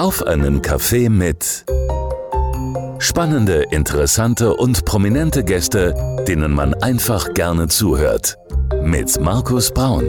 Auf einen Kaffee mit spannende, interessante und prominente Gäste, denen man einfach gerne zuhört. Mit Markus Braun.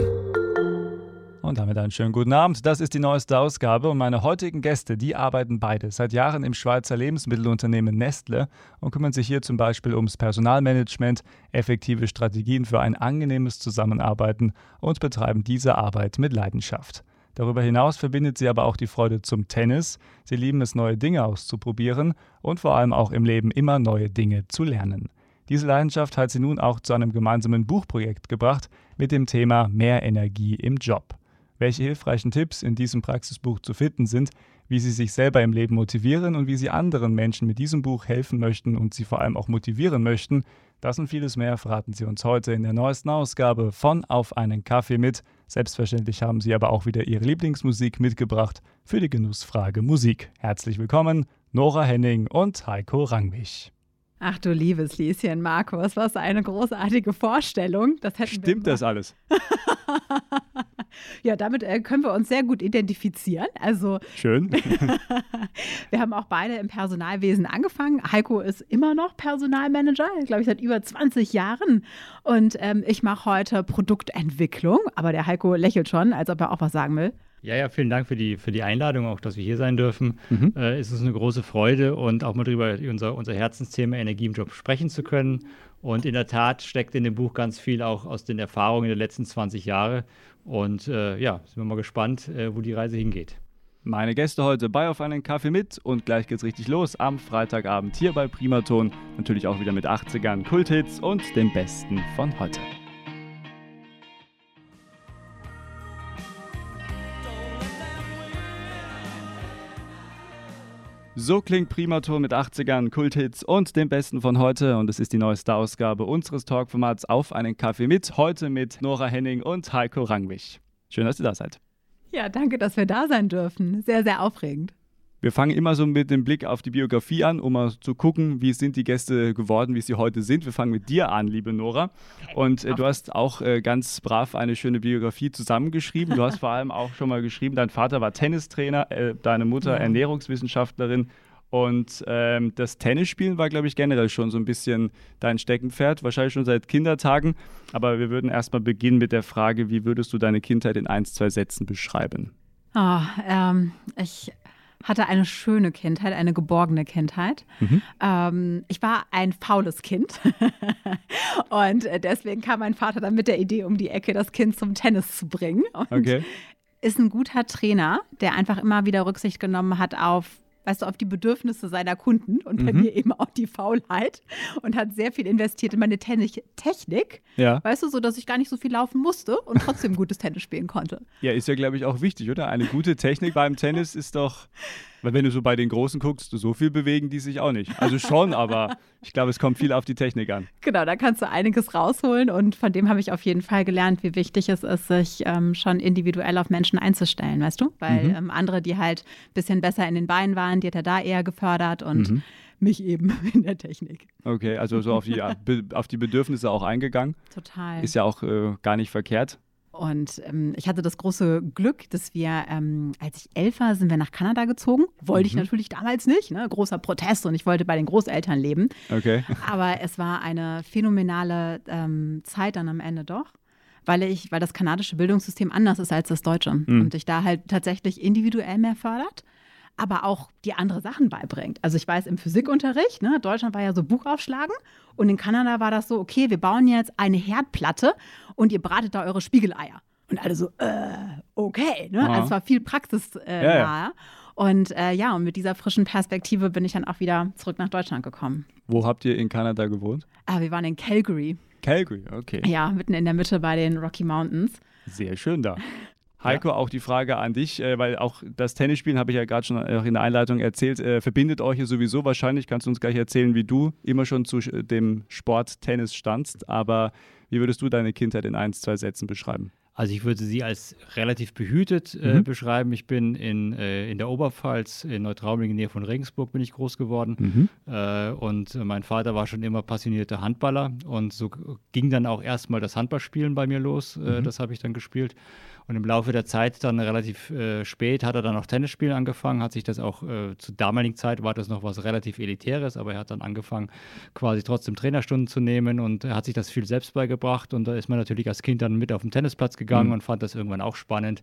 Und damit einen schönen guten Abend. Das ist die neueste Ausgabe und meine heutigen Gäste, die arbeiten beide seit Jahren im Schweizer Lebensmittelunternehmen Nestle und kümmern sich hier zum Beispiel ums Personalmanagement, effektive Strategien für ein angenehmes Zusammenarbeiten und betreiben diese Arbeit mit Leidenschaft. Darüber hinaus verbindet sie aber auch die Freude zum Tennis. Sie lieben es, neue Dinge auszuprobieren und vor allem auch im Leben immer neue Dinge zu lernen. Diese Leidenschaft hat sie nun auch zu einem gemeinsamen Buchprojekt gebracht mit dem Thema Mehr Energie im Job. Welche hilfreichen Tipps in diesem Praxisbuch zu finden sind, wie sie sich selber im Leben motivieren und wie sie anderen Menschen mit diesem Buch helfen möchten und sie vor allem auch motivieren möchten, das und vieles mehr verraten Sie uns heute in der neuesten Ausgabe von Auf einen Kaffee mit. Selbstverständlich haben Sie aber auch wieder Ihre Lieblingsmusik mitgebracht für die Genussfrage Musik. Herzlich willkommen, Nora Henning und Heiko Rangwig. Ach du liebes Lieschen, Markus, was eine großartige Vorstellung. Das Stimmt das alles? ja, damit äh, können wir uns sehr gut identifizieren. Also schön. wir haben auch beide im Personalwesen angefangen. Heiko ist immer noch Personalmanager, glaube ich, seit über 20 Jahren. Und ähm, ich mache heute Produktentwicklung. Aber der Heiko lächelt schon, als ob er auch was sagen will. Ja, ja, vielen Dank für die, für die Einladung, auch dass wir hier sein dürfen. Mhm. Äh, es ist eine große Freude und auch mal darüber unser, unser Herzensthema Energie im Job sprechen zu können. Und in der Tat steckt in dem Buch ganz viel auch aus den Erfahrungen der letzten 20 Jahre. Und äh, ja, sind wir mal gespannt, äh, wo die Reise hingeht. Meine Gäste heute bei auf einen Kaffee mit und gleich geht's richtig los am Freitagabend hier bei Primaton. Natürlich auch wieder mit 80ern, Kulthits und dem Besten von heute. So klingt Primaton mit 80ern, Kulthits und dem Besten von heute. Und es ist die neueste Ausgabe unseres Talkformats Auf einen Kaffee mit. Heute mit Nora Henning und Heiko Rangwig. Schön, dass ihr da seid. Ja, danke, dass wir da sein dürfen. Sehr, sehr aufregend. Wir fangen immer so mit dem Blick auf die Biografie an, um mal zu gucken, wie sind die Gäste geworden, wie sie heute sind. Wir fangen mit dir an, liebe Nora. Und äh, du hast auch äh, ganz brav eine schöne Biografie zusammengeschrieben. Du hast vor allem auch schon mal geschrieben, dein Vater war Tennistrainer, äh, deine Mutter. Ernährungswissenschaftlerin. Und ähm, das Tennisspielen war, glaube ich, generell schon so ein bisschen dein Steckenpferd, wahrscheinlich schon seit Kindertagen. Aber wir würden erstmal beginnen mit der Frage, wie würdest du deine Kindheit in ein, zwei Sätzen beschreiben? Oh, ähm, ich hatte eine schöne Kindheit, eine geborgene Kindheit. Mhm. Ähm, ich war ein faules Kind. und deswegen kam mein Vater dann mit der Idee um die Ecke, das Kind zum Tennis zu bringen. Und okay. ist ein guter Trainer, der einfach immer wieder Rücksicht genommen hat auf weißt du, auf die Bedürfnisse seiner Kunden und bei mhm. mir eben auch die Faulheit und hat sehr viel investiert in meine Tennis Technik. Ja. Weißt du, so dass ich gar nicht so viel laufen musste und trotzdem gutes Tennis spielen konnte. Ja, ist ja, glaube ich, auch wichtig, oder? Eine gute Technik beim Tennis ist doch weil wenn du so bei den Großen guckst, so viel bewegen die sich auch nicht. Also schon, aber ich glaube, es kommt viel auf die Technik an. Genau, da kannst du einiges rausholen und von dem habe ich auf jeden Fall gelernt, wie wichtig es ist, sich ähm, schon individuell auf Menschen einzustellen, weißt du? Weil mhm. ähm, andere, die halt ein bisschen besser in den Beinen waren, die hat er da eher gefördert und mhm. mich eben in der Technik. Okay, also so auf die, auf die Bedürfnisse auch eingegangen. Total. Ist ja auch äh, gar nicht verkehrt. Und ähm, ich hatte das große Glück, dass wir, ähm, als ich elf war, sind wir nach Kanada gezogen. Wollte mhm. ich natürlich damals nicht, ne? großer Protest und ich wollte bei den Großeltern leben. Okay. Aber es war eine phänomenale ähm, Zeit dann am Ende doch weil ich, weil das kanadische Bildungssystem anders ist als das deutsche mhm. und dich da halt tatsächlich individuell mehr fördert aber auch die andere Sachen beibringt. Also ich weiß im Physikunterricht, ne, Deutschland war ja so Buch aufschlagen und in Kanada war das so, okay, wir bauen jetzt eine Herdplatte und ihr bratet da eure Spiegeleier. Und alle so, äh, okay. Ne? Also es war viel praxisnah. Äh, ja, ja. Und äh, ja, und mit dieser frischen Perspektive bin ich dann auch wieder zurück nach Deutschland gekommen. Wo habt ihr in Kanada gewohnt? Ah, wir waren in Calgary. Calgary, okay. Ja, mitten in der Mitte bei den Rocky Mountains. Sehr schön da. Heiko, ja. auch die Frage an dich, äh, weil auch das Tennisspielen, habe ich ja gerade schon in der Einleitung erzählt, äh, verbindet euch ja sowieso wahrscheinlich. Kannst du uns gleich erzählen, wie du immer schon zu dem Sport Tennis standst. Aber wie würdest du deine Kindheit in ein, zwei Sätzen beschreiben? Also ich würde sie als relativ behütet äh, mhm. beschreiben. Ich bin in, äh, in der Oberpfalz, in Neutraubling in der Nähe von Regensburg, bin ich groß geworden. Mhm. Äh, und mein Vater war schon immer passionierter Handballer. Und so ging dann auch erstmal das Handballspielen bei mir los. Äh, mhm. Das habe ich dann gespielt. Und im Laufe der Zeit dann relativ äh, spät hat er dann auch Tennisspielen angefangen, hat sich das auch äh, zur damaligen Zeit war das noch was relativ Elitäres, aber er hat dann angefangen, quasi trotzdem Trainerstunden zu nehmen und er hat sich das viel selbst beigebracht. Und da ist man natürlich als Kind dann mit auf den Tennisplatz gegangen mhm. und fand das irgendwann auch spannend.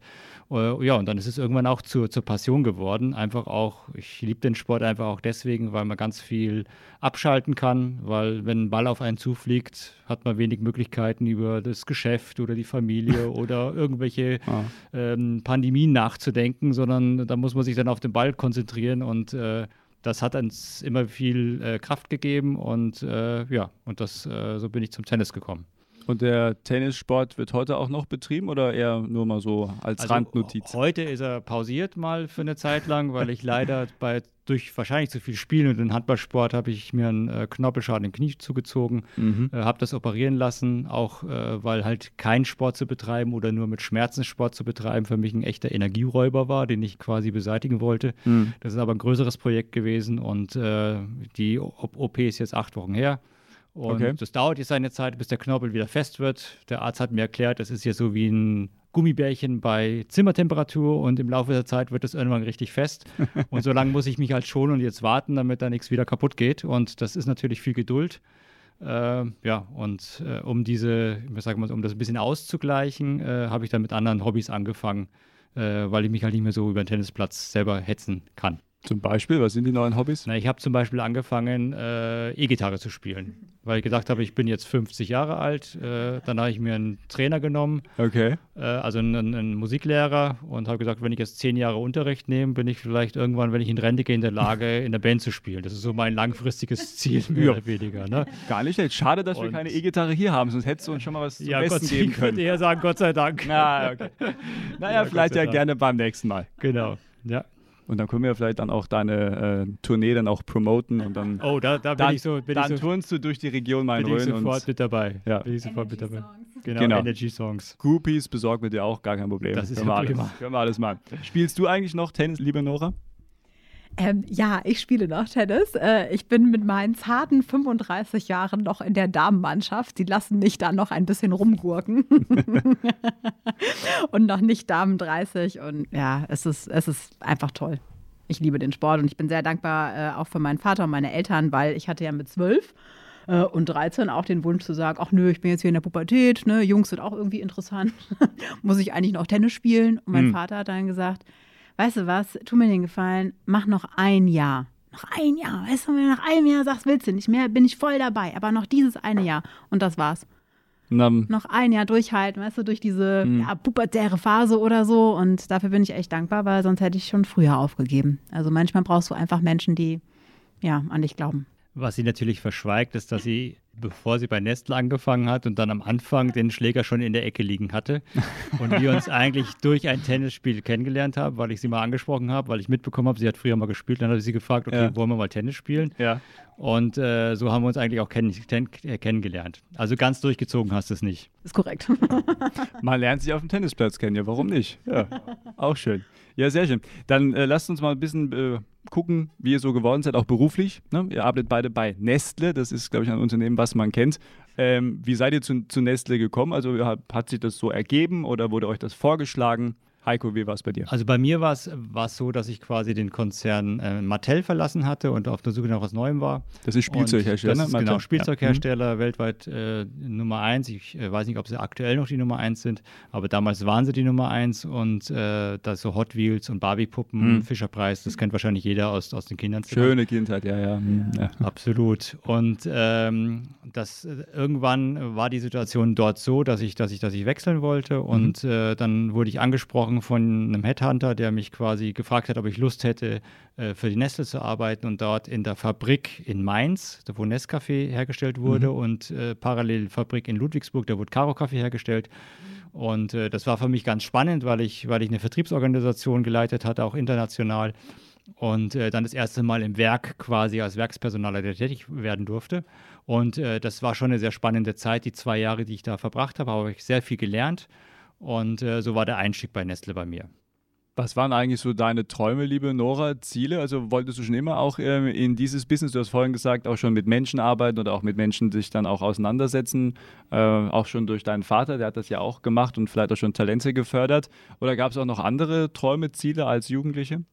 Uh, ja, und dann ist es irgendwann auch zur, zur Passion geworden. Einfach auch, ich liebe den Sport einfach auch deswegen, weil man ganz viel abschalten kann, weil wenn ein Ball auf einen zufliegt, hat man wenig Möglichkeiten über das Geschäft oder die Familie oder irgendwelche ah. ähm, Pandemien nachzudenken, sondern da muss man sich dann auf den Ball konzentrieren und äh, das hat uns immer viel äh, Kraft gegeben und äh, ja, und das äh, so bin ich zum Tennis gekommen. Und der Tennissport wird heute auch noch betrieben oder eher nur mal so als also Randnotiz? Heute ist er pausiert mal für eine Zeit lang, weil ich leider bei durch wahrscheinlich zu viel Spielen und den Handballsport habe ich mir einen äh, Knorpelschaden im Knie zugezogen, mhm. äh, habe das operieren lassen, auch äh, weil halt kein Sport zu betreiben oder nur mit Schmerzen Sport zu betreiben für mich ein echter Energieräuber war, den ich quasi beseitigen wollte. Mhm. Das ist aber ein größeres Projekt gewesen und äh, die OP ist jetzt acht Wochen her. Und okay. das dauert jetzt seine Zeit, bis der Knorpel wieder fest wird. Der Arzt hat mir erklärt, das ist ja so wie ein Gummibärchen bei Zimmertemperatur und im Laufe der Zeit wird es irgendwann richtig fest. Und so lange muss ich mich halt schonen und jetzt warten, damit da nichts wieder kaputt geht. Und das ist natürlich viel Geduld. Äh, ja, und äh, um diese, ich sag mal, um das ein bisschen auszugleichen, äh, habe ich dann mit anderen Hobbys angefangen, äh, weil ich mich halt nicht mehr so über den Tennisplatz selber hetzen kann. Zum Beispiel, was sind die neuen Hobbys? Na, ich habe zum Beispiel angefangen, äh, E-Gitarre zu spielen, weil ich gedacht habe, ich bin jetzt 50 Jahre alt. Äh, dann habe ich mir einen Trainer genommen, okay. äh, also einen, einen, Musiklehrer, und habe gesagt, wenn ich jetzt zehn Jahre Unterricht nehme, bin ich vielleicht irgendwann, wenn ich in Rente gehe, in der Lage, in der Band zu spielen. Das ist so mein langfristiges Ziel, mehr oder weniger. Ne? Gar nicht schlecht. Schade, dass und wir keine E-Gitarre hier haben, sonst hättest du uns schon mal was zum ja, Besten Gott, geben können. Ich könnte eher sagen, Gott sei Dank. Na, okay. naja, ja, vielleicht ja gerne beim nächsten Mal. Genau, ja. Und dann können wir vielleicht dann auch deine äh, Tournee dann auch promoten und dann. Oh, da, da bin dann, ich so. Bin dann ich so, turnst du durch die Region main Bin ich sofort mit dabei. Ja. Bin ich sofort mit dabei. Genau, genau, Energy Songs. Groupies besorgen wir dir auch, gar kein Problem. Das ist können, ja wir alles, können wir alles machen. Spielst du eigentlich noch Tennis, liebe Nora? Ähm, ja, ich spiele noch Tennis. Äh, ich bin mit meinen zarten 35 Jahren noch in der Damenmannschaft. Die lassen mich da noch ein bisschen rumgurken. und noch nicht Damen 30. Und ja, es ist, es ist einfach toll. Ich liebe den Sport und ich bin sehr dankbar äh, auch für meinen Vater und meine Eltern, weil ich hatte ja mit zwölf äh, und 13 auch den Wunsch zu sagen, ach nö, ich bin jetzt hier in der Pubertät, ne, Jungs sind auch irgendwie interessant. Muss ich eigentlich noch Tennis spielen? Und mein hm. Vater hat dann gesagt, weißt du was, tu mir den Gefallen, mach noch ein Jahr. Noch ein Jahr, weißt du, wenn du nach einem Jahr sagst, willst du nicht mehr, bin ich voll dabei. Aber noch dieses eine Jahr. Und das war's. noch ein Jahr durchhalten, weißt du, durch diese mhm. ja, pubertäre Phase oder so. Und dafür bin ich echt dankbar, weil sonst hätte ich schon früher aufgegeben. Also manchmal brauchst du einfach Menschen, die ja an dich glauben. Was sie natürlich verschweigt, ist, dass sie bevor sie bei Nestle angefangen hat und dann am Anfang den Schläger schon in der Ecke liegen hatte. Und wir uns eigentlich durch ein Tennisspiel kennengelernt haben, weil ich sie mal angesprochen habe, weil ich mitbekommen habe, sie hat früher mal gespielt. Dann habe ich sie gefragt, okay, ja. wollen wir mal Tennis spielen? Ja. Und äh, so haben wir uns eigentlich auch kenn kenn kennengelernt. Also ganz durchgezogen hast du es nicht. Ist korrekt. man lernt sich auf dem Tennisplatz kennen, ja, warum nicht? Ja, auch schön. Ja, sehr schön. Dann äh, lasst uns mal ein bisschen äh, gucken, wie ihr so geworden seid, auch beruflich. Ne? Ihr arbeitet beide bei Nestle, das ist, glaube ich, ein Unternehmen, was man kennt. Ähm, wie seid ihr zu, zu Nestle gekommen? Also hat, hat sich das so ergeben oder wurde euch das vorgeschlagen? Heiko, wie war es bei dir? Also bei mir war es so, dass ich quasi den Konzern äh, Mattel verlassen hatte und auf der Suche nach was Neuem war. Das ist Spielzeughersteller. Das ist genau, Spielzeughersteller, ja. weltweit äh, Nummer eins. Ich äh, weiß nicht, ob sie aktuell noch die Nummer eins sind, aber damals waren sie die Nummer eins und äh, da so Hot Wheels und Barbie-Puppen, mhm. Fischerpreis, das kennt wahrscheinlich jeder aus, aus den Kindern. Schöne Kindheit, ja, ja. Mhm. ja. Absolut. Und ähm, das, äh, irgendwann war die Situation dort so, dass ich, dass ich, dass ich wechseln wollte und mhm. Dann wurde ich angesprochen, angesprochen von einem Headhunter, der mich quasi gefragt hat, ob ich Lust hätte, äh, für die Nestle zu arbeiten und dort in der Fabrik in Mainz, wo Nescafé hergestellt wurde, mhm. und äh, parallel Fabrik in Ludwigsburg, da wurde Caro Kaffee hergestellt. Und äh, das war für mich ganz spannend, weil ich, weil ich eine Vertriebsorganisation geleitet hatte, auch international. Und äh, dann das erste Mal im Werk quasi als Werkspersonaler tätig werden durfte. Und äh, das war schon eine sehr spannende Zeit. Die zwei Jahre, die ich da verbracht habe, habe ich sehr viel gelernt. Und äh, so war der Einstieg bei Nestle bei mir. Was waren eigentlich so deine Träume, liebe Nora, Ziele? Also wolltest du schon immer auch ähm, in dieses Business, du hast vorhin gesagt, auch schon mit Menschen arbeiten oder auch mit Menschen sich dann auch auseinandersetzen, äh, auch schon durch deinen Vater, der hat das ja auch gemacht und vielleicht auch schon Talente gefördert. Oder gab es auch noch andere Träume, Ziele als Jugendliche?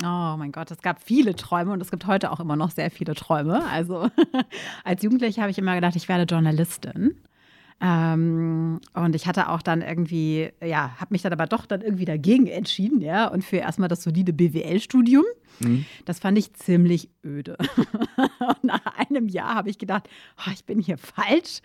Oh mein Gott, es gab viele Träume und es gibt heute auch immer noch sehr viele Träume. Also als Jugendliche habe ich immer gedacht, ich werde Journalistin. Ähm, und ich hatte auch dann irgendwie, ja, habe mich dann aber doch dann irgendwie dagegen entschieden, ja, und für erstmal das solide BWL-Studium. Mhm. Das fand ich ziemlich öde. nach einem Jahr habe ich gedacht, oh, ich bin hier falsch.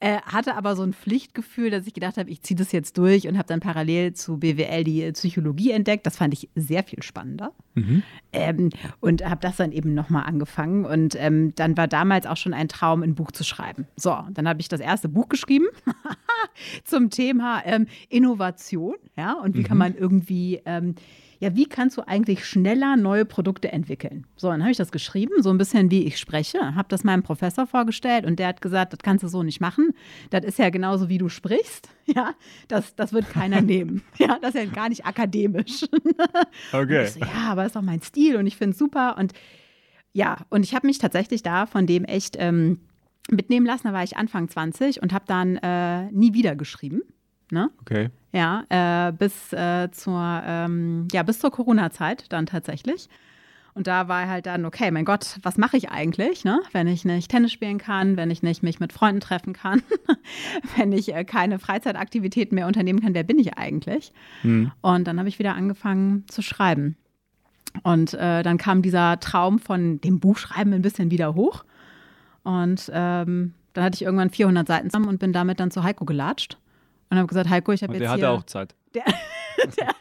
Äh, hatte aber so ein Pflichtgefühl, dass ich gedacht habe, ich ziehe das jetzt durch und habe dann parallel zu BWL die Psychologie entdeckt. Das fand ich sehr viel spannender. Mhm. Ähm, und habe das dann eben nochmal angefangen. Und ähm, dann war damals auch schon ein Traum, ein Buch zu schreiben. So, dann habe ich das erste Buch geschrieben zum Thema ähm, Innovation. Ja, und wie mhm. kann man irgendwie ähm, ja, wie kannst du eigentlich schneller neue Produkte entwickeln? So, dann habe ich das geschrieben, so ein bisschen wie ich spreche, habe das meinem Professor vorgestellt und der hat gesagt, das kannst du so nicht machen. Das ist ja genauso, wie du sprichst. Ja, das, das wird keiner nehmen. Ja, das ist ja gar nicht akademisch. Okay. So, ja, aber das ist doch mein Stil und ich finde es super. Und ja, und ich habe mich tatsächlich da von dem echt ähm, mitnehmen lassen. Da war ich Anfang 20 und habe dann äh, nie wieder geschrieben. Ne? Okay. Ja, äh, bis äh, zur, ähm, ja, bis zur Corona-Zeit dann tatsächlich. Und da war halt dann, okay, mein Gott, was mache ich eigentlich, ne? wenn ich nicht Tennis spielen kann, wenn ich nicht mich mit Freunden treffen kann, wenn ich äh, keine Freizeitaktivitäten mehr unternehmen kann, wer bin ich eigentlich? Mhm. Und dann habe ich wieder angefangen zu schreiben. Und äh, dann kam dieser Traum von dem Buchschreiben ein bisschen wieder hoch. Und ähm, dann hatte ich irgendwann 400 Seiten zusammen und bin damit dann zu Heiko gelatscht und habe gesagt, Heiko, ich habe jetzt der hier... Hatte auch Zeit. Der, der,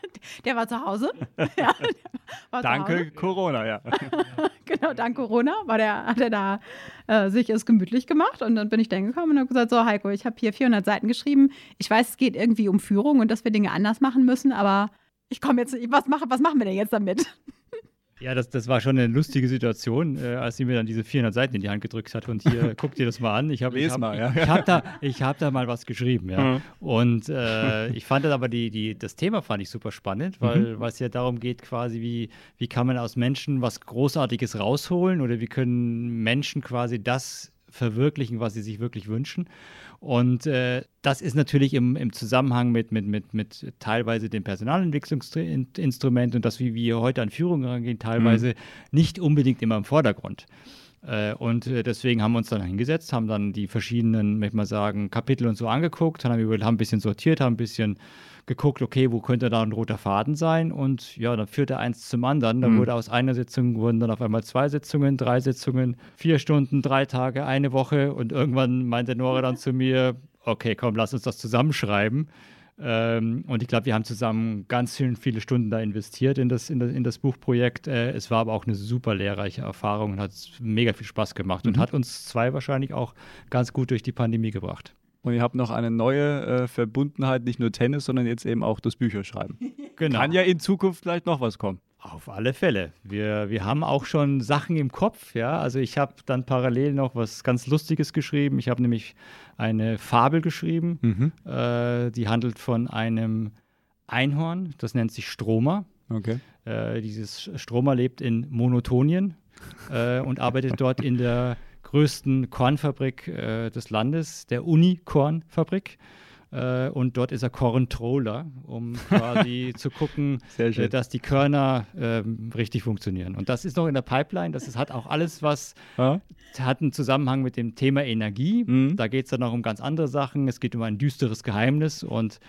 der, war zu Hause. Ja, war Danke zu Hause. Corona, ja. genau, dank Corona war der, hat er da äh, sich es gemütlich gemacht. Und dann bin ich dann gekommen und habe gesagt, so Heiko, ich habe hier 400 Seiten geschrieben. Ich weiß, es geht irgendwie um Führung und dass wir Dinge anders machen müssen, aber ich komme jetzt, was, mache, was machen wir denn jetzt damit? Ja, das, das war schon eine lustige Situation, äh, als sie mir dann diese 400 Seiten in die Hand gedrückt hat und hier, guck dir das mal an. Ich habe hab, ja. ich hab da, hab da mal was geschrieben, ja. Mhm. Und äh, ich fand das aber, die, die, das Thema fand ich super spannend, weil mhm. es ja darum geht quasi, wie, wie kann man aus Menschen was Großartiges rausholen oder wie können Menschen quasi das verwirklichen, was sie sich wirklich wünschen. Und äh, das ist natürlich im, im Zusammenhang mit, mit, mit, mit teilweise dem Personalentwicklungsinstrument und das, wie wir heute an Führung rangehen, teilweise mhm. nicht unbedingt immer im Vordergrund. Äh, und äh, deswegen haben wir uns dann hingesetzt, haben dann die verschiedenen, möchte ich mal sagen, Kapitel und so angeguckt, haben haben ein bisschen sortiert, haben ein bisschen geguckt, okay, wo könnte da ein roter Faden sein? Und ja, dann führte eins zum anderen. Dann mhm. wurde aus einer Sitzung wurden dann auf einmal zwei Sitzungen, drei Sitzungen, vier Stunden, drei Tage, eine Woche. Und irgendwann meinte Nora dann zu mir, okay, komm, lass uns das zusammenschreiben. Ähm, und ich glaube, wir haben zusammen ganz viele, viele Stunden da investiert in das, in das, in das Buchprojekt. Äh, es war aber auch eine super lehrreiche Erfahrung und hat mega viel Spaß gemacht mhm. und hat uns zwei wahrscheinlich auch ganz gut durch die Pandemie gebracht. Und ihr habt noch eine neue äh, Verbundenheit, nicht nur Tennis, sondern jetzt eben auch das Bücherschreiben. Genau. Kann ja in Zukunft vielleicht noch was kommen. Auf alle Fälle. Wir, wir haben auch schon Sachen im Kopf, ja. Also ich habe dann parallel noch was ganz Lustiges geschrieben. Ich habe nämlich eine Fabel geschrieben, mhm. äh, die handelt von einem Einhorn, das nennt sich Stromer. Okay. Äh, dieses Stromer lebt in Monotonien äh, und arbeitet dort in der größten Kornfabrik äh, des Landes, der Uni-Kornfabrik. Äh, und dort ist er Controller, um quasi zu gucken, äh, dass die Körner äh, richtig funktionieren. Und das ist noch in der Pipeline. Das ist, hat auch alles was, ja. hat einen Zusammenhang mit dem Thema Energie. Mhm. Da geht es dann noch um ganz andere Sachen. Es geht um ein düsteres Geheimnis und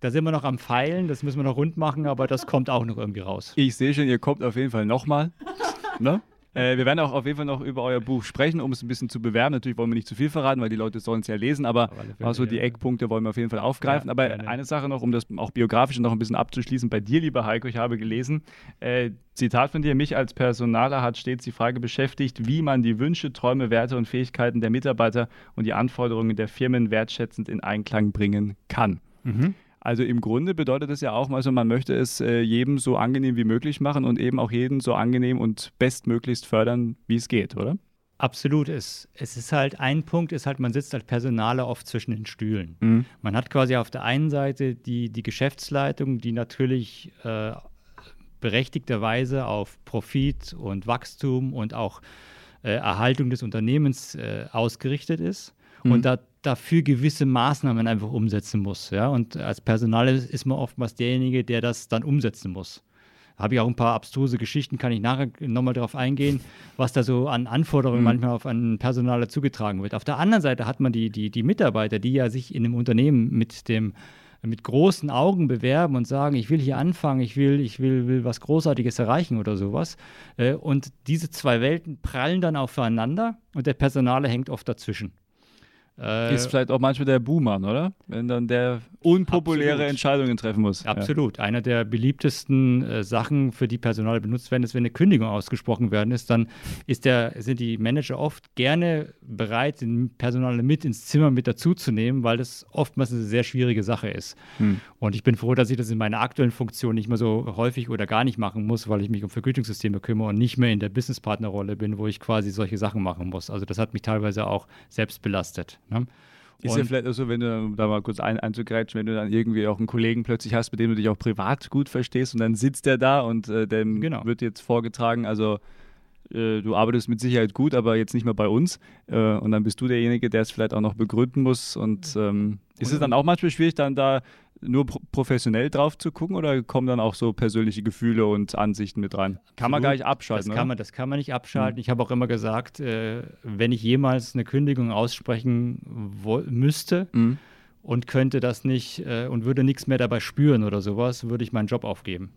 da sind wir noch am Pfeilen, das müssen wir noch rund machen, aber das kommt auch noch irgendwie raus. Ich sehe schon, ihr kommt auf jeden Fall nochmal. ne? Äh, wir werden auch auf jeden Fall noch über euer Buch sprechen, um es ein bisschen zu bewerben. Natürlich wollen wir nicht zu viel verraten, weil die Leute sollen es ja lesen, aber auch so die Eckpunkte wollen wir auf jeden Fall aufgreifen. Ja, aber gerne. eine Sache noch, um das auch biografisch noch ein bisschen abzuschließen, bei dir, lieber Heiko, ich habe gelesen, äh, Zitat von dir, mich als Personaler hat stets die Frage beschäftigt, wie man die Wünsche, Träume, Werte und Fähigkeiten der Mitarbeiter und die Anforderungen der Firmen wertschätzend in Einklang bringen kann. Mhm. Also im Grunde bedeutet das ja auch, also man möchte es äh, jedem so angenehm wie möglich machen und eben auch jeden so angenehm und bestmöglichst fördern, wie es geht, oder? Absolut. Es, es ist halt ein Punkt, ist halt, man sitzt als Personaler oft zwischen den Stühlen. Mhm. Man hat quasi auf der einen Seite die, die Geschäftsleitung, die natürlich äh, berechtigterweise auf Profit und Wachstum und auch äh, Erhaltung des Unternehmens äh, ausgerichtet ist mhm. und da, dafür gewisse Maßnahmen einfach umsetzen muss. Ja? Und als Personal ist man oftmals derjenige, der das dann umsetzen muss habe ich auch ein paar abstruse Geschichten, kann ich nachher nochmal darauf eingehen, was da so an Anforderungen mhm. manchmal auf ein Personal zugetragen wird. Auf der anderen Seite hat man die, die, die Mitarbeiter, die ja sich in einem Unternehmen mit dem mit großen Augen bewerben und sagen, ich will hier anfangen, ich will, ich will, will was Großartiges erreichen oder sowas. Äh, und diese zwei Welten prallen dann aufeinander und der Personale hängt oft dazwischen. Äh, ist vielleicht auch manchmal der Buhmann, oder? Wenn dann der unpopuläre absolut. Entscheidungen treffen muss. Absolut. Ja. Einer der beliebtesten äh, Sachen, für die Personal benutzt werden, ist, wenn eine Kündigung ausgesprochen werden ist, dann ist der, sind die Manager oft gerne bereit, den Personal mit ins Zimmer mit dazuzunehmen, weil das oftmals eine sehr schwierige Sache ist. Hm. Und ich bin froh, dass ich das in meiner aktuellen Funktion nicht mehr so häufig oder gar nicht machen muss, weil ich mich um Vergütungssysteme kümmere und nicht mehr in der Businesspartnerrolle bin, wo ich quasi solche Sachen machen muss. Also das hat mich teilweise auch selbst belastet. Ne? Ist und ja vielleicht auch so, wenn du da mal kurz ein, einzugrätschen, wenn du dann irgendwie auch einen Kollegen plötzlich hast, mit dem du dich auch privat gut verstehst und dann sitzt der da und äh, dem genau. wird jetzt vorgetragen, also äh, du arbeitest mit Sicherheit gut, aber jetzt nicht mehr bei uns. Äh, und dann bist du derjenige, der es vielleicht auch noch begründen muss. Und ähm, ist es dann auch manchmal schwierig, dann da nur professionell drauf zu gucken oder kommen dann auch so persönliche Gefühle und Ansichten mit rein? Kann man gar nicht abschalten. Das kann, man, das kann man nicht abschalten. Mhm. Ich habe auch immer gesagt, äh, wenn ich jemals eine Kündigung aussprechen müsste mhm. und könnte das nicht äh, und würde nichts mehr dabei spüren oder sowas, würde ich meinen Job aufgeben.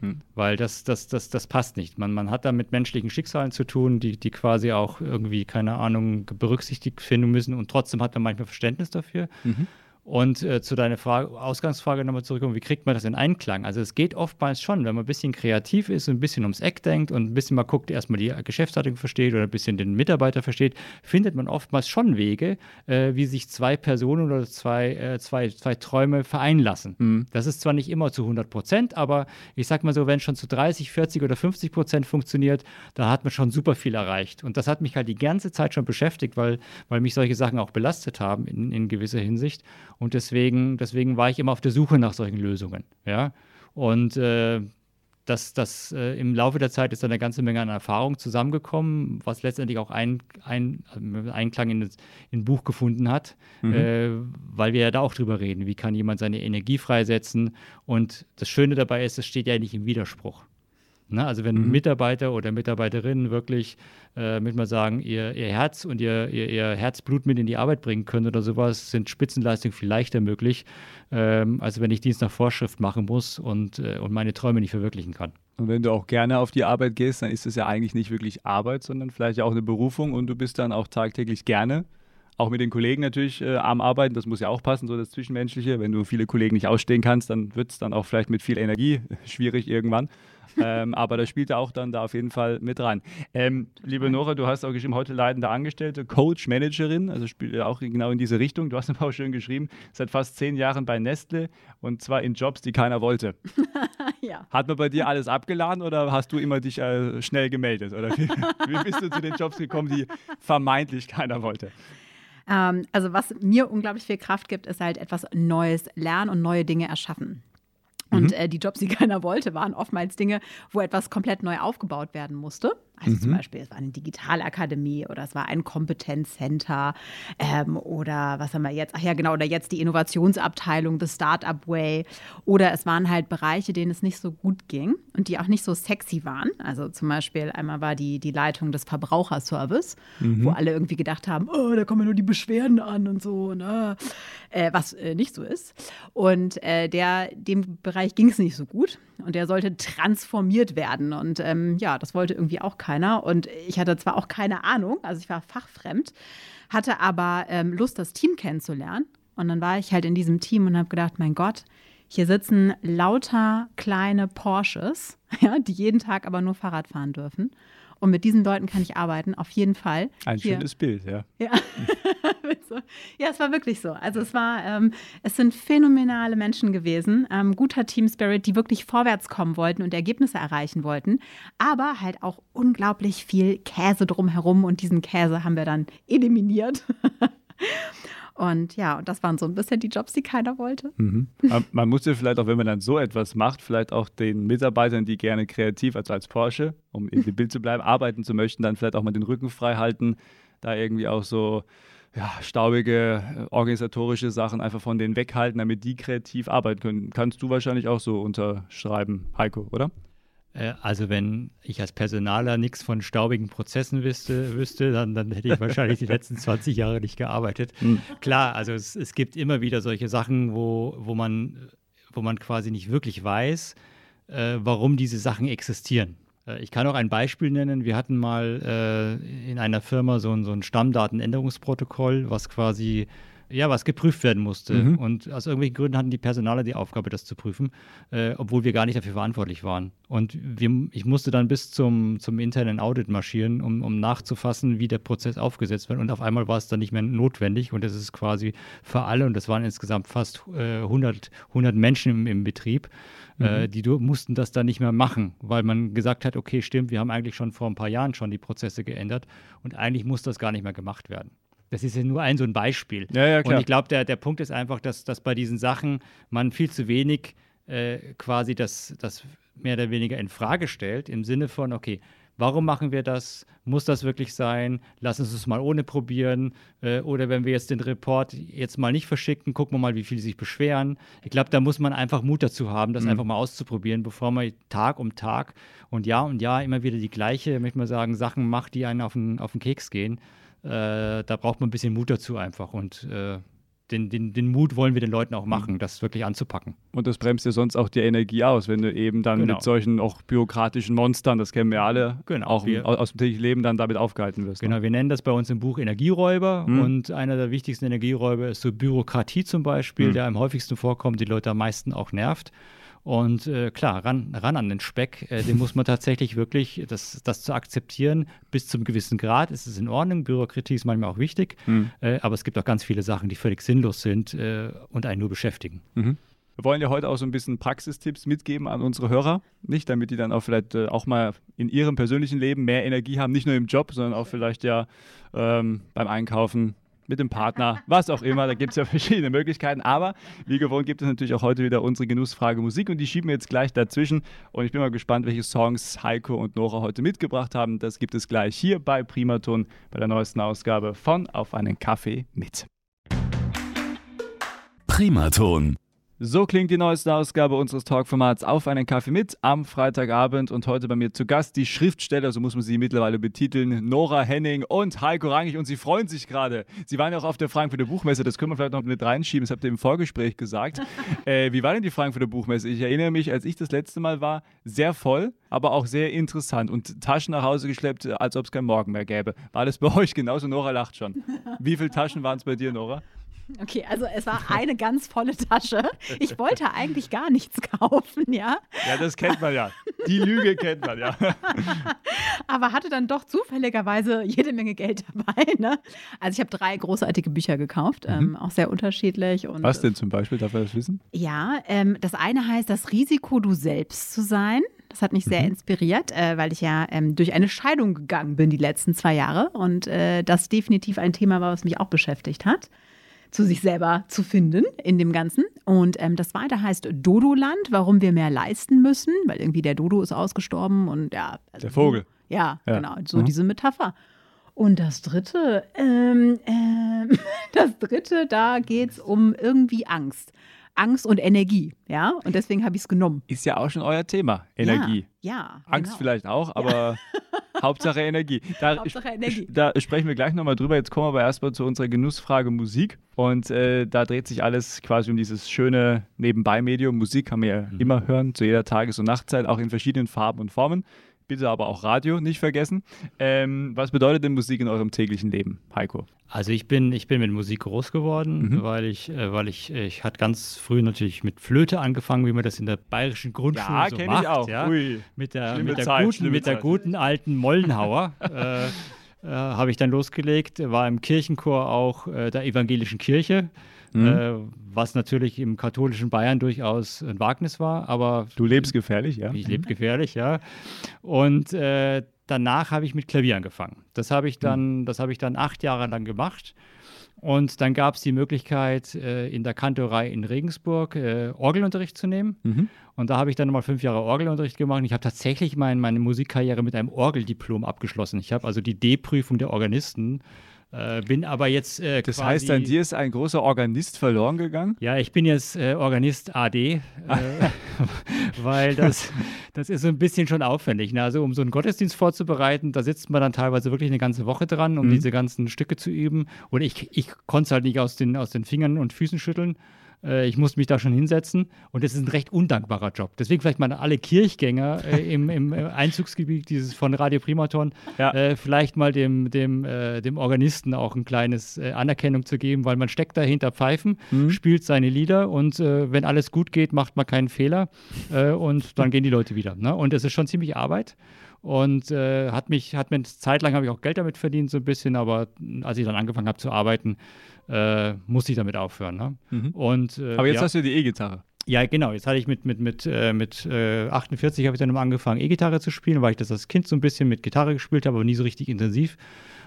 Mhm. Weil das, das, das, das passt nicht. Man, man hat da mit menschlichen Schicksalen zu tun, die, die quasi auch irgendwie, keine Ahnung, berücksichtigt finden müssen und trotzdem hat man manchmal Verständnis dafür. Und äh, zu deiner Frage, Ausgangsfrage nochmal zurückkommen, wie kriegt man das in Einklang? Also es geht oftmals schon, wenn man ein bisschen kreativ ist und ein bisschen ums Eck denkt und ein bisschen mal guckt, erstmal die Geschäftsleitung versteht oder ein bisschen den Mitarbeiter versteht, findet man oftmals schon Wege, äh, wie sich zwei Personen oder zwei, äh, zwei, zwei Träume vereinen lassen. Mhm. Das ist zwar nicht immer zu 100 Prozent, aber ich sag mal so, wenn schon zu 30, 40 oder 50 Prozent funktioniert, dann hat man schon super viel erreicht. Und das hat mich halt die ganze Zeit schon beschäftigt, weil, weil mich solche Sachen auch belastet haben in, in gewisser Hinsicht. Und deswegen, deswegen war ich immer auf der Suche nach solchen Lösungen. Ja? Und äh, das, das äh, im Laufe der Zeit ist dann eine ganze Menge an Erfahrung zusammengekommen, was letztendlich auch ein, ein, äh, Einklang in das in Buch gefunden hat, mhm. äh, weil wir ja da auch drüber reden, wie kann jemand seine Energie freisetzen. Und das Schöne dabei ist, es steht ja nicht im Widerspruch. Ne? Also wenn mhm. Mitarbeiter oder Mitarbeiterinnen wirklich, äh, mit mal sagen, ihr, ihr Herz und ihr, ihr, ihr, Herzblut mit in die Arbeit bringen können oder sowas, sind Spitzenleistungen viel leichter möglich, ähm, als wenn ich Dienst nach Vorschrift machen muss und, äh, und meine Träume nicht verwirklichen kann. Und wenn du auch gerne auf die Arbeit gehst, dann ist es ja eigentlich nicht wirklich Arbeit, sondern vielleicht auch eine Berufung und du bist dann auch tagtäglich gerne auch mit den Kollegen natürlich äh, am Arbeiten, das muss ja auch passen, so das Zwischenmenschliche. Wenn du viele Kollegen nicht ausstehen kannst, dann wird es dann auch vielleicht mit viel Energie schwierig irgendwann ähm, aber das spielt auch dann da auf jeden Fall mit rein. Ähm, liebe Nora, du hast auch geschrieben, heute leitende Angestellte, Coach, Managerin, also spielt auch genau in diese Richtung. Du hast aber auch schön geschrieben, seit fast zehn Jahren bei Nestle und zwar in Jobs, die keiner wollte. ja. Hat man bei dir alles abgeladen oder hast du immer dich äh, schnell gemeldet? Oder wie, wie bist du zu den Jobs gekommen, die vermeintlich keiner wollte? Ähm, also was mir unglaublich viel Kraft gibt, ist halt etwas Neues lernen und neue Dinge erschaffen. Und mhm. äh, die Jobs, die keiner wollte, waren oftmals Dinge, wo etwas komplett neu aufgebaut werden musste. Also mhm. zum Beispiel, es war eine Digitalakademie oder es war ein Kompetenzcenter ähm, oder was haben wir jetzt? Ach ja, genau, oder jetzt die Innovationsabteilung, The Startup Way. Oder es waren halt Bereiche, denen es nicht so gut ging und die auch nicht so sexy waren. Also zum Beispiel einmal war die, die Leitung des Verbraucherservice, mhm. wo alle irgendwie gedacht haben, oh, da kommen ja nur die Beschwerden an und so, ne? Äh, was äh, nicht so ist. Und äh, der, dem Bereich ging es nicht so gut und der sollte transformiert werden. Und ähm, ja, das wollte irgendwie auch keiner. Und ich hatte zwar auch keine Ahnung, also ich war fachfremd, hatte aber ähm, Lust, das Team kennenzulernen. Und dann war ich halt in diesem Team und habe gedacht, mein Gott, hier sitzen lauter kleine Porsches, ja, die jeden Tag aber nur Fahrrad fahren dürfen. Und mit diesen Leuten kann ich arbeiten, auf jeden Fall. Ein Hier. schönes Bild, ja. Ja. ja, es war wirklich so. Also es war, ähm, es sind phänomenale Menschen gewesen, ähm, guter Team Spirit, die wirklich vorwärts kommen wollten und Ergebnisse erreichen wollten, aber halt auch unglaublich viel Käse drumherum und diesen Käse haben wir dann eliminiert. Und ja, und das waren so ein bisschen die Jobs, die keiner wollte. Mhm. Man muss ja vielleicht auch, wenn man dann so etwas macht, vielleicht auch den Mitarbeitern, die gerne kreativ, also als Porsche, um in dem Bild zu bleiben, arbeiten zu möchten, dann vielleicht auch mal den Rücken frei halten, da irgendwie auch so ja, staubige äh, organisatorische Sachen einfach von denen weghalten, damit die kreativ arbeiten können. Kannst du wahrscheinlich auch so unterschreiben, Heiko, oder? Äh, also wenn ich als Personaler nichts von staubigen Prozessen wüsste, wüsste dann, dann hätte ich wahrscheinlich die letzten 20 Jahre nicht gearbeitet. Mhm. Klar, also es, es gibt immer wieder solche Sachen, wo, wo, man, wo man quasi nicht wirklich weiß, äh, warum diese Sachen existieren. Äh, ich kann auch ein Beispiel nennen. Wir hatten mal äh, in einer Firma so ein, so ein Stammdatenänderungsprotokoll, was quasi ja, was geprüft werden musste. Mhm. Und aus irgendwelchen Gründen hatten die Personaler die Aufgabe, das zu prüfen, äh, obwohl wir gar nicht dafür verantwortlich waren. Und wir, ich musste dann bis zum, zum internen Audit marschieren, um, um nachzufassen, wie der Prozess aufgesetzt wird. Und auf einmal war es dann nicht mehr notwendig und es ist quasi für alle, und das waren insgesamt fast äh, 100, 100 Menschen im, im Betrieb, äh, mhm. die mussten das dann nicht mehr machen, weil man gesagt hat, okay, stimmt, wir haben eigentlich schon vor ein paar Jahren schon die Prozesse geändert und eigentlich muss das gar nicht mehr gemacht werden. Das ist ja nur ein so ein Beispiel. Ja, ja. Und ich glaube, der, der Punkt ist einfach, dass, dass bei diesen Sachen man viel zu wenig äh, quasi das, das mehr oder weniger in Frage stellt, im Sinne von, okay, warum machen wir das? Muss das wirklich sein? Lass uns es mal ohne probieren. Äh, oder wenn wir jetzt den Report jetzt mal nicht verschicken, gucken wir mal, wie viele sich beschweren. Ich glaube, da muss man einfach Mut dazu haben, das mhm. einfach mal auszuprobieren, bevor man Tag um Tag und Jahr um Jahr immer wieder die gleiche, möchte man sagen, Sachen macht, die einen auf den, auf den Keks gehen. Äh, da braucht man ein bisschen Mut dazu einfach und äh, den, den, den, Mut wollen wir den Leuten auch machen, mhm. das wirklich anzupacken. Und das bremst ja sonst auch die Energie aus, wenn du eben dann genau. mit solchen auch bürokratischen Monstern, das kennen wir alle, genau. auch wir, aus dem täglichen Leben dann damit aufgehalten wirst. Ne? Genau, wir nennen das bei uns im Buch Energieräuber mhm. und einer der wichtigsten Energieräuber ist so Bürokratie zum Beispiel, mhm. der am häufigsten vorkommt, die Leute am meisten auch nervt. Und äh, klar, ran, ran an den Speck, äh, den muss man tatsächlich wirklich, das, das zu akzeptieren, bis zum gewissen Grad ist es in Ordnung. Bürokratie ist manchmal auch wichtig, mhm. äh, aber es gibt auch ganz viele Sachen, die völlig sinnlos sind äh, und einen nur beschäftigen. Mhm. Wir wollen ja heute auch so ein bisschen Praxistipps mitgeben an unsere Hörer, nicht, damit die dann auch vielleicht äh, auch mal in ihrem persönlichen Leben mehr Energie haben, nicht nur im Job, sondern auch vielleicht ja ähm, beim Einkaufen, mit dem Partner, was auch immer. Da gibt es ja verschiedene Möglichkeiten. Aber wie gewohnt gibt es natürlich auch heute wieder unsere Genussfrage Musik und die schieben wir jetzt gleich dazwischen. Und ich bin mal gespannt, welche Songs Heiko und Nora heute mitgebracht haben. Das gibt es gleich hier bei Primaton bei der neuesten Ausgabe von Auf einen Kaffee mit. Primaton so klingt die neueste Ausgabe unseres Talkformats Auf einen Kaffee mit am Freitagabend und heute bei mir zu Gast die Schriftsteller, so muss man sie mittlerweile betiteln, Nora Henning und Heiko Rangig und sie freuen sich gerade. Sie waren ja auch auf der Frankfurter Buchmesse, das können wir vielleicht noch mit reinschieben, das habt ihr im Vorgespräch gesagt. äh, wie war denn die Frankfurter Buchmesse? Ich erinnere mich, als ich das letzte Mal war, sehr voll, aber auch sehr interessant und Taschen nach Hause geschleppt, als ob es kein Morgen mehr gäbe. War das bei euch genauso? Nora lacht schon. Wie viele Taschen waren es bei dir, Nora? Okay, also es war eine ganz volle Tasche. Ich wollte eigentlich gar nichts kaufen, ja. Ja, das kennt man ja. Die Lüge kennt man ja. Aber hatte dann doch zufälligerweise jede Menge Geld dabei. Ne? Also ich habe drei großartige Bücher gekauft, mhm. ähm, auch sehr unterschiedlich. Und, Was denn zum Beispiel? Darf er das wissen? Ja, ähm, das eine heißt Das Risiko, du selbst zu sein. Das hat mich sehr mhm. inspiriert, äh, weil ich ja ähm, durch eine Scheidung gegangen bin die letzten zwei Jahre und äh, das definitiv ein Thema war, was mich auch beschäftigt hat zu sich selber zu finden in dem Ganzen. Und ähm, das zweite heißt Dodoland, warum wir mehr leisten müssen, weil irgendwie der Dodo ist ausgestorben und ja. Also, der Vogel. Ja, ja. genau, so mhm. diese Metapher. Und das dritte, ähm, ähm, das dritte, da geht es um irgendwie Angst. Angst und Energie, ja. Und deswegen habe ich es genommen. Ist ja auch schon euer Thema, Energie. Ja. ja Angst genau. vielleicht auch, aber ja. Hauptsache Energie. Da, Hauptsache Energie. Da sprechen wir gleich nochmal drüber. Jetzt kommen wir aber erstmal zu unserer Genussfrage Musik. Und äh, da dreht sich alles quasi um dieses schöne Nebenbei-Medium. Musik kann man ja mhm. immer hören, zu jeder Tages- und Nachtzeit, auch in verschiedenen Farben und Formen. Bitte aber auch Radio nicht vergessen. Ähm, was bedeutet denn Musik in eurem täglichen Leben, Heiko? Also ich bin, ich bin mit Musik groß geworden, mhm. weil ich, äh, weil ich, ich hatte ganz früh natürlich mit Flöte angefangen, wie man das in der bayerischen Grundschule ja, so macht. Ich auch. Ja, Ui. Mit der, mit der, Zeit, guten, mit der guten alten Mollenhauer. äh, äh, habe ich dann losgelegt, war im Kirchenchor auch äh, der evangelischen Kirche mhm. äh, was natürlich im katholischen Bayern durchaus ein Wagnis war. Aber du lebst gefährlich, ja? Ich lebe gefährlich, ja. Und äh, danach habe ich mit Klavier angefangen. Das habe ich dann, mhm. das habe ich dann acht Jahre lang gemacht. Und dann gab es die Möglichkeit, äh, in der Kantorei in Regensburg äh, Orgelunterricht zu nehmen. Mhm. Und da habe ich dann nochmal fünf Jahre Orgelunterricht gemacht. Und ich habe tatsächlich mein, meine Musikkarriere mit einem Orgeldiplom abgeschlossen. Ich habe also die D-Prüfung der Organisten äh, bin aber jetzt. Äh, das heißt, an dir ist ein großer Organist verloren gegangen? Ja, ich bin jetzt äh, Organist AD, äh, weil das, das ist so ein bisschen schon aufwendig. Ne? Also, um so einen Gottesdienst vorzubereiten, da sitzt man dann teilweise wirklich eine ganze Woche dran, um mhm. diese ganzen Stücke zu üben. Und ich, ich konnte es halt nicht aus den, aus den Fingern und Füßen schütteln. Äh, ich musste mich da schon hinsetzen und das ist ein recht undankbarer Job. Deswegen vielleicht mal alle Kirchgänger äh, im, im, Einzugsgebiet dieses von Radio Primaton ja. äh, vielleicht mal dem, dem, äh, dem Organisten auch ein kleines äh, Anerkennung zu geben, weil man steckt da hinter Pfeifen, mhm. spielt seine Lieder und äh, wenn alles gut geht, macht man keinen Fehler und dann gehen die Leute wieder. Ne? Und es ist schon ziemlich Arbeit und äh, hat mich, hat mir eine Zeit lang habe ich auch Geld damit verdient, so ein bisschen, aber als ich dann angefangen habe zu arbeiten, äh, musste ich damit aufhören. Ne? Mhm. Und, äh, Aber jetzt ja. hast du die E-Gitarre. Ja, genau. Jetzt hatte ich mit, mit, mit, äh, mit äh, 48 habe ich dann angefangen, E-Gitarre zu spielen, weil ich das als Kind so ein bisschen mit Gitarre gespielt habe, aber nie so richtig intensiv.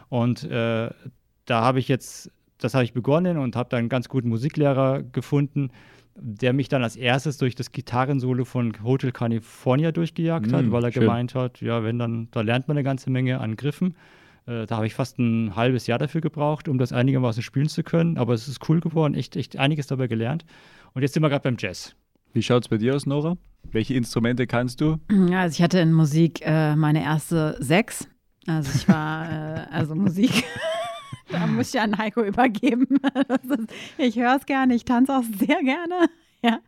Und äh, da habe ich jetzt, das habe ich begonnen und habe dann einen ganz guten Musiklehrer gefunden, der mich dann als erstes durch das Gitarrensolo von Hotel California durchgejagt hat, mm, weil er schön. gemeint hat, ja, wenn dann, da lernt man eine ganze Menge an Griffen. Äh, da habe ich fast ein halbes Jahr dafür gebraucht, um das einigermaßen spielen zu können. Aber es ist cool geworden, echt, echt einiges dabei gelernt. Und jetzt sind wir gerade beim Jazz. Wie schaut es bei dir aus, Nora? Welche Instrumente kannst du? Ja, also ich hatte in Musik äh, meine erste sechs. Also ich war, äh, also Musik. da muss ich an Heiko übergeben. Ist, ich höre es gerne, ich tanze auch sehr gerne. Ja,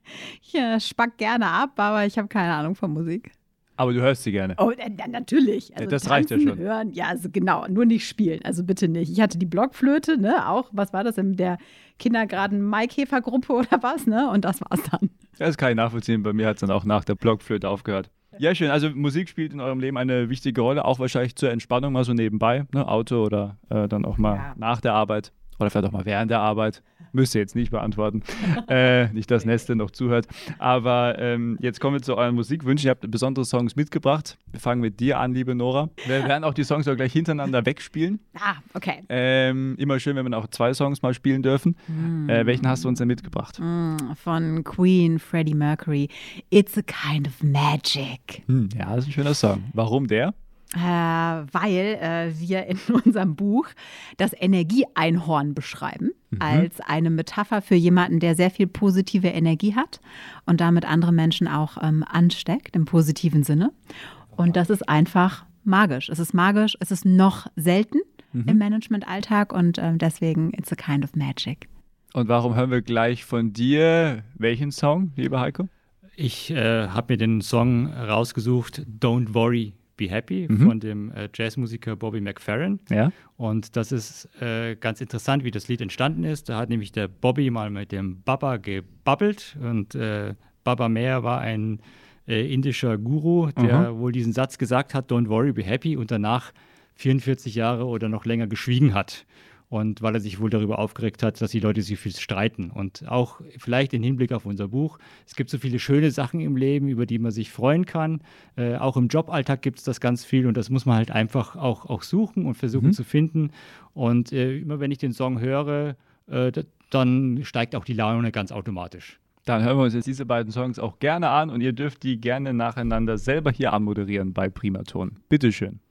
ich äh, spack gerne ab, aber ich habe keine Ahnung von Musik. Aber du hörst sie gerne. Oh, ja, natürlich. Also das reicht ja schon. Hören, ja, also genau, nur nicht spielen. Also bitte nicht. Ich hatte die Blockflöte, ne, auch, was war das in der Kindergarten Maikäfergruppe oder was, ne? Und das war's dann. Das kann ich nachvollziehen. Bei mir hat es dann auch nach der Blockflöte aufgehört. Ja, schön. Also Musik spielt in eurem Leben eine wichtige Rolle, auch wahrscheinlich zur Entspannung mal so nebenbei, ne? Auto oder äh, dann auch mal ja. nach der Arbeit oder vielleicht auch mal während der Arbeit. Müsst ihr jetzt nicht beantworten. äh, nicht, dass Neste noch zuhört. Aber ähm, jetzt kommen wir zu euren Musikwünschen. Ihr habt besondere Songs mitgebracht. Wir fangen mit dir an, liebe Nora. Wir werden auch die Songs auch gleich hintereinander wegspielen. Ah, okay. Ähm, immer schön, wenn wir auch zwei Songs mal spielen dürfen. Mm. Äh, welchen hast du uns denn mitgebracht? Mm, von Queen, Freddie Mercury. It's a kind of magic. Hm, ja, das ist ein schöner Song. Warum der? Äh, weil äh, wir in unserem Buch das Energieeinhorn beschreiben mhm. als eine Metapher für jemanden, der sehr viel positive Energie hat und damit andere Menschen auch ähm, ansteckt im positiven Sinne. Und das ist einfach magisch. Es ist magisch, es ist noch selten mhm. im Managementalltag und äh, deswegen it's a kind of magic. Und warum hören wir gleich von dir welchen Song, lieber Heiko? Ich äh, habe mir den Song rausgesucht, Don't Worry, Be Happy mhm. von dem äh, Jazzmusiker Bobby McFerrin. Ja. Und das ist äh, ganz interessant, wie das Lied entstanden ist. Da hat nämlich der Bobby mal mit dem Baba gebabbelt und äh, Baba Mehr war ein äh, indischer Guru, der mhm. wohl diesen Satz gesagt hat, Don't worry, be happy und danach 44 Jahre oder noch länger geschwiegen hat und weil er sich wohl darüber aufgeregt hat, dass die Leute so viel streiten. Und auch vielleicht im Hinblick auf unser Buch, es gibt so viele schöne Sachen im Leben, über die man sich freuen kann. Äh, auch im Joballtag gibt es das ganz viel und das muss man halt einfach auch, auch suchen und versuchen mhm. zu finden. Und äh, immer wenn ich den Song höre, äh, dann steigt auch die Laune ganz automatisch. Dann hören wir uns jetzt diese beiden Songs auch gerne an und ihr dürft die gerne nacheinander selber hier anmoderieren bei Primaton. Bitteschön.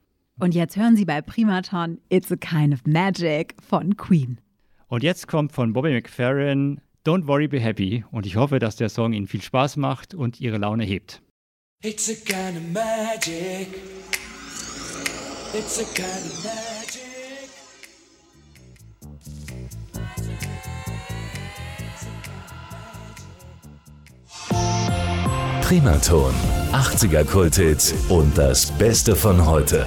Und jetzt hören Sie bei Primaton It's a Kind of Magic von Queen. Und jetzt kommt von Bobby McFerrin Don't Worry, Be Happy. Und ich hoffe, dass der Song Ihnen viel Spaß macht und Ihre Laune hebt. It's a kind of magic. It's a kind of magic. Primaton, 80er Kulthits und das Beste von heute.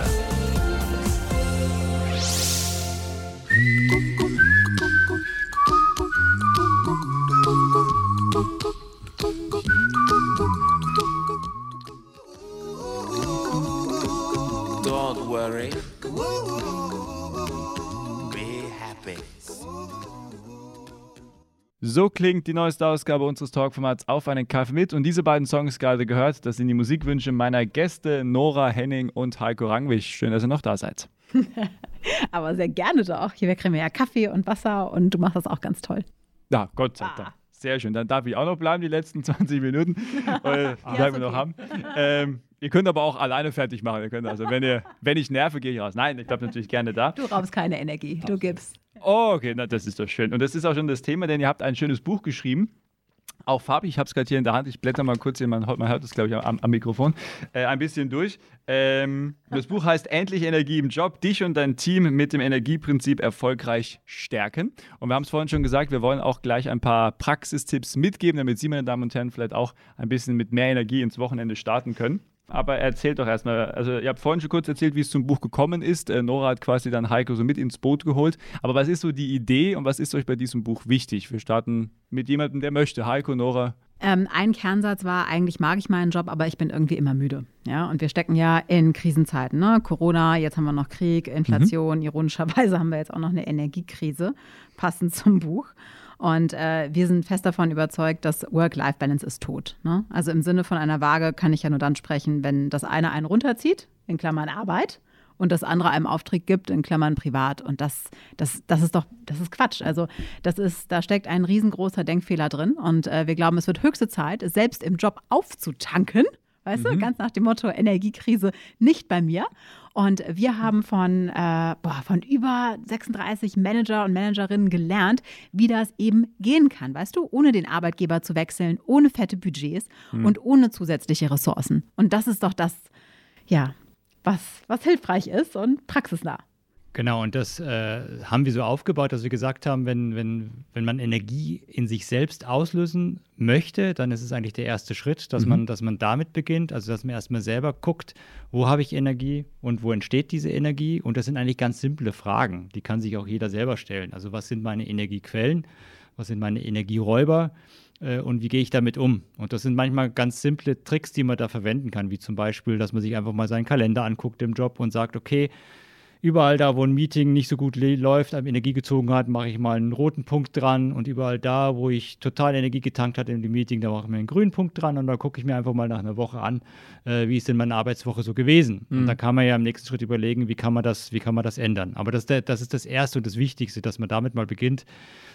So klingt die neueste Ausgabe unseres Talkformats Auf einen Kaffee mit. Und diese beiden Songs gerade gehört, das sind die Musikwünsche meiner Gäste Nora Henning und Heiko Rangwig. Schön, dass ihr noch da seid. Aber sehr gerne doch. Hier kriegen wir ja Kaffee und Wasser und du machst das auch ganz toll. Ja, Gott sei Dank. Ah. Sehr schön. Dann darf ich auch noch bleiben, die letzten 20 Minuten. Äh, ja, bleiben wir noch haben. Ähm, ihr könnt aber auch alleine fertig machen. Ihr könnt also, wenn, ihr, wenn ich nerve, gehe ich raus. Nein, ich bleibe natürlich gerne da. Du raubst keine Energie, du gibst. Oh, okay, na, das ist doch schön. Und das ist auch schon das Thema, denn ihr habt ein schönes Buch geschrieben auch Fabi, ich habe es gerade hier in der Hand, ich blätter mal kurz hier, man, man hört es glaube ich am, am Mikrofon, äh, ein bisschen durch. Ähm, das Buch heißt Endlich Energie im Job, dich und dein Team mit dem Energieprinzip erfolgreich stärken. Und wir haben es vorhin schon gesagt, wir wollen auch gleich ein paar Praxistipps mitgeben, damit Sie, meine Damen und Herren, vielleicht auch ein bisschen mit mehr Energie ins Wochenende starten können. Aber erzählt doch erstmal, also ihr habt vorhin schon kurz erzählt, wie es zum Buch gekommen ist. Äh, Nora hat quasi dann Heiko so mit ins Boot geholt. Aber was ist so die Idee und was ist euch bei diesem Buch wichtig? Wir starten mit jemandem, der möchte. Heiko, Nora. Ähm, ein Kernsatz war, eigentlich mag ich meinen Job, aber ich bin irgendwie immer müde. Ja, und wir stecken ja in Krisenzeiten. Ne? Corona, jetzt haben wir noch Krieg, Inflation, mhm. ironischerweise haben wir jetzt auch noch eine Energiekrise, passend zum Buch. Und äh, wir sind fest davon überzeugt, dass Work-Life-Balance ist tot. Ne? Also im Sinne von einer Waage kann ich ja nur dann sprechen, wenn das eine einen runterzieht, in Klammern Arbeit, und das andere einem Auftritt gibt, in Klammern privat. Und das, das, das ist doch, das ist Quatsch. Also das ist, da steckt ein riesengroßer Denkfehler drin. Und äh, wir glauben, es wird höchste Zeit, selbst im Job aufzutanken weißt mhm. du, ganz nach dem Motto Energiekrise nicht bei mir. Und wir haben von, äh, boah, von über 36 Manager und Managerinnen gelernt, wie das eben gehen kann, weißt du, ohne den Arbeitgeber zu wechseln, ohne fette Budgets mhm. und ohne zusätzliche Ressourcen. Und das ist doch das, ja, was, was hilfreich ist und praxisnah. Genau, und das äh, haben wir so aufgebaut, dass wir gesagt haben, wenn, wenn, wenn man Energie in sich selbst auslösen möchte, dann ist es eigentlich der erste Schritt, dass, mhm. man, dass man damit beginnt, also dass man erstmal selber guckt, wo habe ich Energie und wo entsteht diese Energie. Und das sind eigentlich ganz simple Fragen, die kann sich auch jeder selber stellen. Also was sind meine Energiequellen, was sind meine Energieräuber äh, und wie gehe ich damit um? Und das sind manchmal ganz simple Tricks, die man da verwenden kann, wie zum Beispiel, dass man sich einfach mal seinen Kalender anguckt im Job und sagt, okay, überall da, wo ein Meeting nicht so gut läuft, an Energie gezogen hat, mache ich mal einen roten Punkt dran und überall da, wo ich total Energie getankt hatte in dem Meeting, da mache ich mir einen grünen Punkt dran und da gucke ich mir einfach mal nach einer Woche an, äh, wie ist denn meine Arbeitswoche so gewesen. Mhm. Und da kann man ja im nächsten Schritt überlegen, wie kann man das, wie kann man das ändern. Aber das, das ist das Erste und das Wichtigste, dass man damit mal beginnt,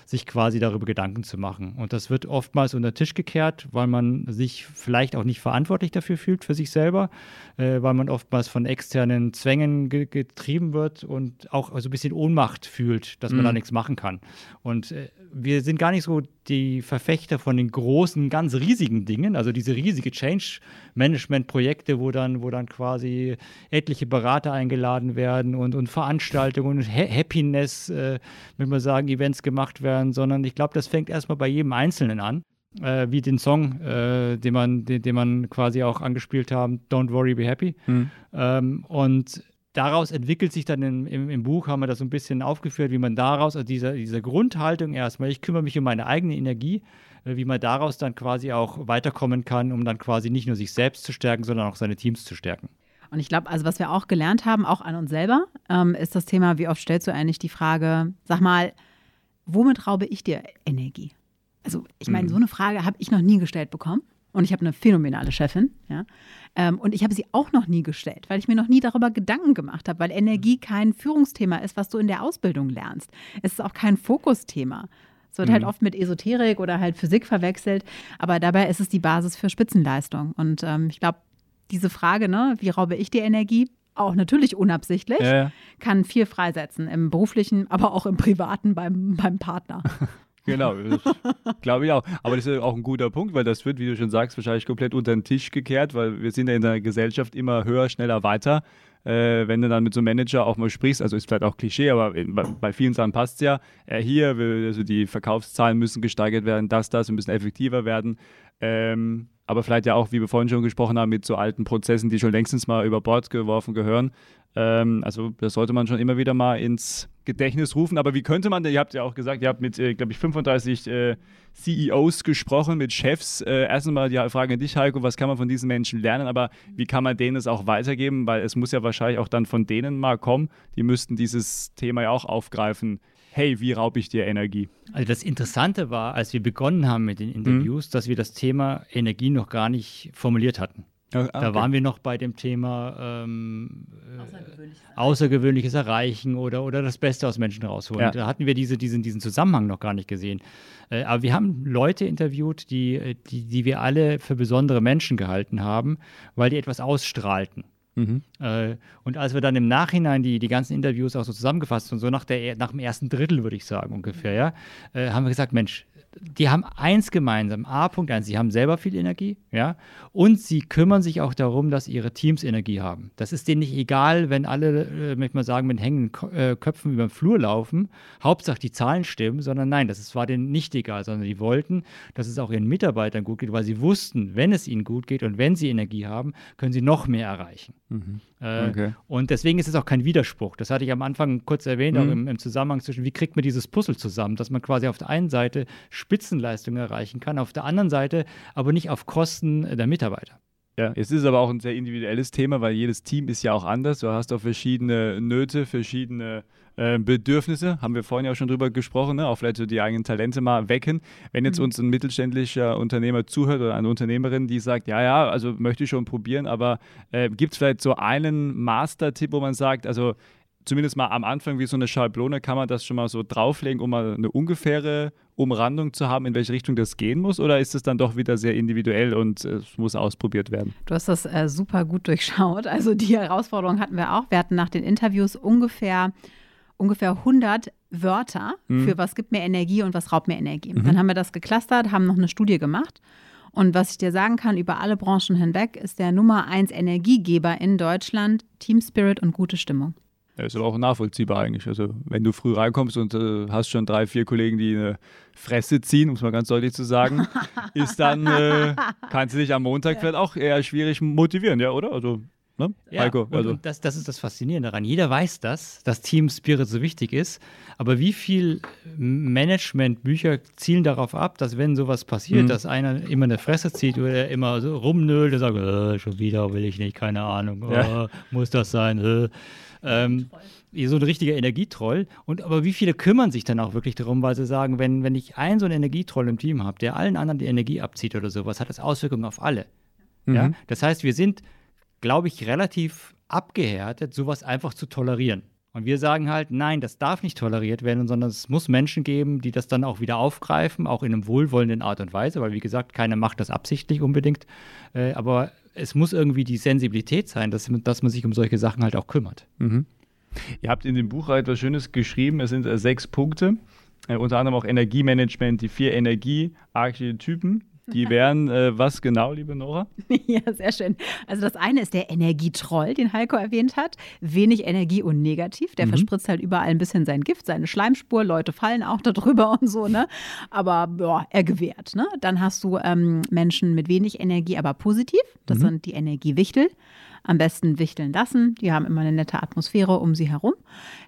sich quasi darüber Gedanken zu machen. Und das wird oftmals unter den Tisch gekehrt, weil man sich vielleicht auch nicht verantwortlich dafür fühlt für sich selber, äh, weil man oftmals von externen Zwängen ge getrieben wird und auch so ein bisschen Ohnmacht fühlt, dass man mhm. da nichts machen kann. Und äh, wir sind gar nicht so die Verfechter von den großen, ganz riesigen Dingen, also diese riesige Change-Management-Projekte, wo dann, wo dann quasi etliche Berater eingeladen werden und, und Veranstaltungen und ha Happiness, äh, würde man sagen, Events gemacht werden, sondern ich glaube, das fängt erstmal bei jedem Einzelnen an. Äh, wie den Song, äh, den, man, den, den man quasi auch angespielt haben, Don't Worry, Be Happy. Mhm. Ähm, und daraus entwickelt sich dann im, im, im, Buch, haben wir das so ein bisschen aufgeführt, wie man daraus, also diese, diese Grundhaltung erstmal, ich kümmere mich um meine eigene Energie, äh, wie man daraus dann quasi auch weiterkommen kann, um dann quasi nicht nur sich selbst zu stärken, sondern auch seine Teams zu stärken. Und ich glaube, also was wir auch gelernt haben, auch an uns selber, ähm, ist das Thema, wie oft stellst du eigentlich die Frage, sag mal, womit raube ich dir Energie? Also ich meine, mhm. so eine Frage habe ich noch nie gestellt bekommen. Und ich habe eine phänomenale Chefin, ja. Ähm, und ich habe sie auch noch nie gestellt, weil ich mir noch nie darüber Gedanken gemacht habe, weil Energie kein Führungsthema ist, was du in der Ausbildung lernst. Es ist auch kein Fokusthema. Es wird halt mhm. halt oft mit Esoterik oder halt Physik verwechselt, aber dabei ist es die Basis für Spitzenleistung. Und ähm, ich glaube, diese Frage, ne, wie raube ich dir Energie, auch natürlich unabsichtlich, ja, ja. kann viel freisetzen im beruflichen, aber auch im privaten beim, beim Partner. Genau, glaube ich auch. Aber das ist auch ein guter Punkt, weil das wird, wie du schon sagst, wahrscheinlich komplett unter den Tisch gekehrt, weil wir sind ja in der Gesellschaft immer höher, schneller, weiter. Äh, wenn du dann mit so einem Manager auch mal sprichst, also ist vielleicht auch Klischee, aber bei vielen Sachen passt es ja. Äh, hier, also die Verkaufszahlen müssen gesteigert werden, das, das, wir müssen effektiver werden. Ähm, aber vielleicht ja auch, wie wir vorhin schon gesprochen haben, mit so alten Prozessen, die schon längstens mal über Bord geworfen gehören. Ähm, also das sollte man schon immer wieder mal ins Gedächtnis rufen. Aber wie könnte man, ihr habt ja auch gesagt, ihr habt mit, äh, glaube ich, 35 äh, CEOs gesprochen, mit Chefs. Äh, erstens mal die Frage an dich, Heiko, was kann man von diesen Menschen lernen? Aber wie kann man denen es auch weitergeben? Weil es muss ja wahrscheinlich auch dann von denen mal kommen. Die müssten dieses Thema ja auch aufgreifen. Hey, wie raube ich dir Energie? Also das Interessante war, als wir begonnen haben mit den Interviews, mhm. dass wir das Thema Energie noch gar nicht formuliert hatten. Okay. Da waren wir noch bei dem Thema ähm, Außergewöhnliches, Außergewöhnliches, Erreichen oder, oder das Beste aus Menschen rausholen. Ja. Da hatten wir diese, diesen, diesen Zusammenhang noch gar nicht gesehen. Äh, aber wir haben Leute interviewt, die, die, die wir alle für besondere Menschen gehalten haben, weil die etwas ausstrahlten. Mhm. Äh, und als wir dann im Nachhinein die, die ganzen Interviews auch so zusammengefasst und so nach, der, nach dem ersten Drittel, würde ich sagen, ungefähr, ja, äh, haben wir gesagt, Mensch, die haben eins gemeinsam. A.1, sie haben selber viel Energie, ja, und sie kümmern sich auch darum, dass ihre Teams Energie haben. Das ist denen nicht egal, wenn alle, äh, möchte man sagen, mit hängenden äh, Köpfen über den Flur laufen. Hauptsache die Zahlen stimmen, sondern nein, das war denen nicht egal, sondern die wollten, dass es auch ihren Mitarbeitern gut geht, weil sie wussten, wenn es ihnen gut geht und wenn sie Energie haben, können sie noch mehr erreichen. Mhm. Äh, okay. Und deswegen ist es auch kein Widerspruch. Das hatte ich am Anfang kurz erwähnt, mhm. auch im, im, Zusammenhang zwischen, wie kriegt man dieses Puzzle zusammen, dass man quasi auf der einen Seite Spitzenleistungen erreichen kann, auf der anderen Seite aber nicht auf Kosten der Mitarbeiter. Ja, es ist aber auch ein sehr individuelles Thema, weil jedes Team ist ja auch anders. Du hast auch verschiedene Nöte, verschiedene äh, Bedürfnisse, haben wir vorhin ja auch schon drüber gesprochen, ne? auch vielleicht so die eigenen Talente mal wecken. Wenn jetzt mhm. uns ein mittelständischer Unternehmer zuhört oder eine Unternehmerin, die sagt, ja, ja, also möchte ich schon probieren, aber äh, gibt es vielleicht so einen Master-Tipp, wo man sagt, also zumindest mal am Anfang wie so eine Schablone kann man das schon mal so drauflegen, um mal eine ungefähre Umrandung zu haben, in welche Richtung das gehen muss? Oder ist es dann doch wieder sehr individuell und es muss ausprobiert werden? Du hast das äh, super gut durchschaut. Also die Herausforderung hatten wir auch. Wir hatten nach den Interviews ungefähr ungefähr 100 Wörter mhm. für was gibt mir Energie und was raubt mir Energie. Mhm. Dann haben wir das geclustert, haben noch eine Studie gemacht. Und was ich dir sagen kann, über alle Branchen hinweg ist der Nummer eins Energiegeber in Deutschland Team Spirit und gute Stimmung. Ja, ist aber auch nachvollziehbar eigentlich. Also wenn du früh reinkommst und äh, hast schon drei, vier Kollegen, die eine Fresse ziehen, um es mal ganz deutlich zu sagen, ist dann, äh, kannst du dich am Montag ja. vielleicht auch eher schwierig motivieren, ja, oder? Also Ne? Ja, Heiko, also. und, das, das ist das Faszinierende daran. Jeder weiß das, dass Team Spirit so wichtig ist. Aber wie viel Managementbücher zielen darauf ab, dass wenn sowas passiert, mhm. dass einer immer eine Fresse zieht oder immer so rumnölt und sagt, äh, schon wieder will ich nicht, keine Ahnung, ja. oh, muss das sein? Äh. Ähm, so ein richtiger Energietroll. Und aber wie viele kümmern sich dann auch wirklich darum, weil sie sagen, wenn, wenn ich einen so einen Energietroll im Team habe, der allen anderen die Energie abzieht oder sowas, hat das Auswirkungen auf alle. Mhm. Ja? Das heißt, wir sind glaube ich, relativ abgehärtet, sowas einfach zu tolerieren. Und wir sagen halt, nein, das darf nicht toleriert werden, sondern es muss Menschen geben, die das dann auch wieder aufgreifen, auch in einem wohlwollenden Art und Weise, weil wie gesagt, keiner macht das absichtlich unbedingt. Äh, aber es muss irgendwie die Sensibilität sein, dass, dass man sich um solche Sachen halt auch kümmert. Mhm. Ihr habt in dem Buch etwas Schönes geschrieben, es sind äh, sechs Punkte, äh, unter anderem auch Energiemanagement, die vier Energiearchetypen, die wären äh, was genau, liebe Nora? ja, sehr schön. Also das eine ist der Energietroll, den Heiko erwähnt hat. Wenig Energie und negativ. Der mhm. verspritzt halt überall ein bisschen sein Gift, seine Schleimspur. Leute fallen auch darüber und so, ne? Aber boah, er gewährt, ne? Dann hast du ähm, Menschen mit wenig Energie, aber positiv. Das mhm. sind die Energiewichtel am besten wichteln lassen. Die haben immer eine nette Atmosphäre um sie herum.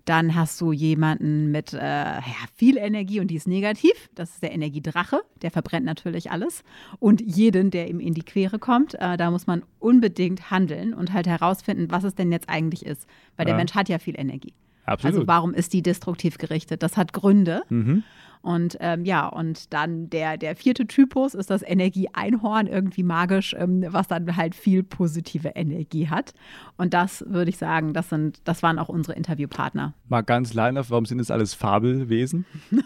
Dann hast du jemanden mit äh, ja, viel Energie und die ist negativ. Das ist der Energiedrache. Der verbrennt natürlich alles. Und jeden, der ihm in die Quere kommt, äh, da muss man unbedingt handeln und halt herausfinden, was es denn jetzt eigentlich ist. Weil ja. der Mensch hat ja viel Energie. Absolut. Also warum ist die destruktiv gerichtet? Das hat Gründe. Mhm. Und ähm, ja, und dann der, der vierte Typus ist das Energie-Einhorn, irgendwie magisch, ähm, was dann halt viel positive Energie hat. Und das würde ich sagen, das sind, das waren auch unsere Interviewpartner. Mal ganz leinhaft, warum sind das alles Fabelwesen?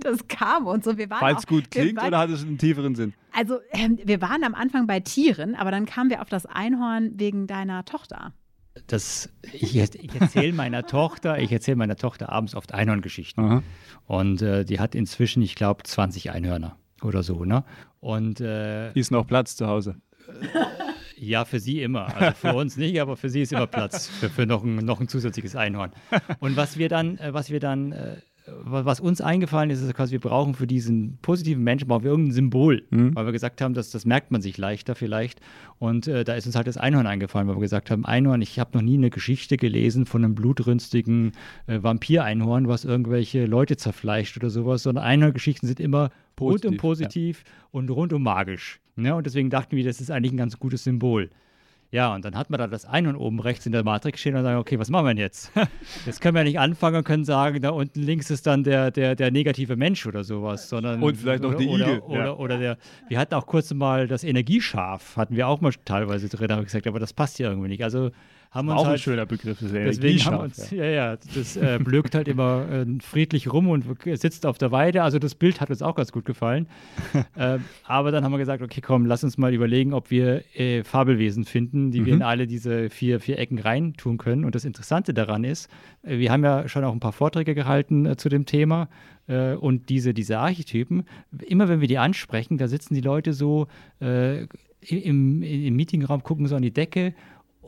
das kam und so. Wir Weil es gut klingt waren, oder hat es einen tieferen Sinn? Also, ähm, wir waren am Anfang bei Tieren, aber dann kamen wir auf das Einhorn wegen deiner Tochter das, ich, ich erzähle meiner Tochter, ich erzähle meiner Tochter abends oft Einhorngeschichten. Und äh, die hat inzwischen, ich glaube, 20 Einhörner oder so, ne? Und äh, ist noch Platz zu Hause. Ja, für sie immer. Also für uns nicht, aber für sie ist immer Platz für, für noch, ein, noch ein zusätzliches Einhorn. Und was wir dann, äh, was wir dann äh, was uns eingefallen ist, ist quasi, wir brauchen für diesen positiven Menschen brauchen wir irgendein Symbol, mhm. weil wir gesagt haben, dass das merkt man sich leichter vielleicht. Und äh, da ist uns halt das Einhorn eingefallen, weil wir gesagt haben, Einhorn, ich habe noch nie eine Geschichte gelesen von einem blutrünstigen äh, Vampir-Einhorn, was irgendwelche Leute zerfleischt oder sowas, sondern Einhorngeschichten sind immer positiv, rundum positiv ja. und rundum magisch. Ne? und deswegen dachten wir, das ist eigentlich ein ganz gutes Symbol. Ja, und dann hat man da das Einhorn oben rechts in der Matrix stehen und sagen, okay, was machen wir denn jetzt? Jetzt können wir nicht anfangen und können sagen, da unten links ist dann der, der, der negative Mensch oder sowas, sondern und vielleicht noch oder, die Igel. Oder, ja. oder, der, wir hatten auch kurz mal das Energieschaf, hatten wir auch mal teilweise drin, habe ich gesagt, aber das passt hier irgendwie nicht. Also haben uns auch halt, ein schöner Begriff, das deswegen haben uns, ja, ja, das äh, blökt halt immer äh, friedlich rum und sitzt auf der Weide. Also das Bild hat uns auch ganz gut gefallen. äh, aber dann haben wir gesagt, okay, komm, lass uns mal überlegen, ob wir äh, Fabelwesen finden, die mhm. wir in alle diese vier, vier Ecken reintun können. Und das Interessante daran ist, äh, wir haben ja schon auch ein paar Vorträge gehalten äh, zu dem Thema. und diese, diese Archetypen, immer wenn wir die ansprechen, da sitzen die Leute so im, im Meetingraum, gucken so an die Decke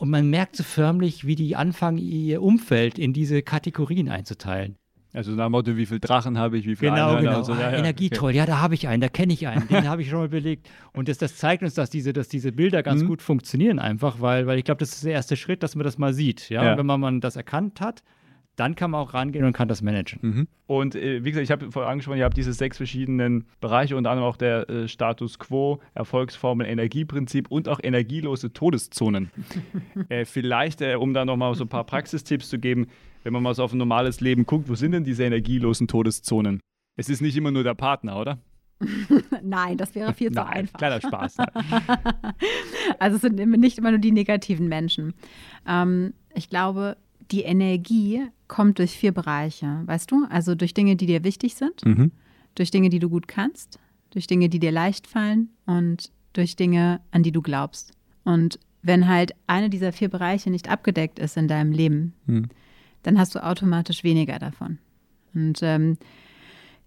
und man merkt so förmlich, wie die anfangen, ihr Umfeld in diese Kategorien einzuteilen. Also nach dem Motto, wie viele Drachen habe ich, wie viele genau, Einhörner genau. und so. Ja, ah, Energie okay. ja, da habe ich einen, da kenne ich einen, den habe ich schon mal belegt. Und das, das zeigt uns, dass diese, dass diese Bilder ganz mhm. gut funktionieren einfach, weil, weil ich glaube, das ist der erste Schritt, dass man das mal sieht. Ja? ja. Wenn man, man das erkannt hat, dann kann man auch rangehen und kann das managen. Mhm. Und äh, wie gesagt, ich habe vorher angesprochen, ihr habt diese sechs verschiedenen Bereiche, unter anderem auch der äh, Status Quo, Erfolgsformel, Energieprinzip und auch energielose Todeszonen. äh, vielleicht, äh, um da nochmal so ein paar Praxistipps zu geben, wenn man mal so auf ein normales Leben guckt, wo sind denn diese energielosen Todeszonen? Es ist nicht immer nur der Partner, oder? Nein, das wäre viel zu Nein, einfach. Kleiner Spaß. also es sind nicht immer nur die negativen Menschen. Ähm, ich glaube, die Energie kommt durch vier Bereiche, weißt du? Also durch Dinge, die dir wichtig sind, mhm. durch Dinge, die du gut kannst, durch Dinge, die dir leicht fallen und durch Dinge, an die du glaubst. Und wenn halt eine dieser vier Bereiche nicht abgedeckt ist in deinem Leben, mhm. dann hast du automatisch weniger davon. Und ähm,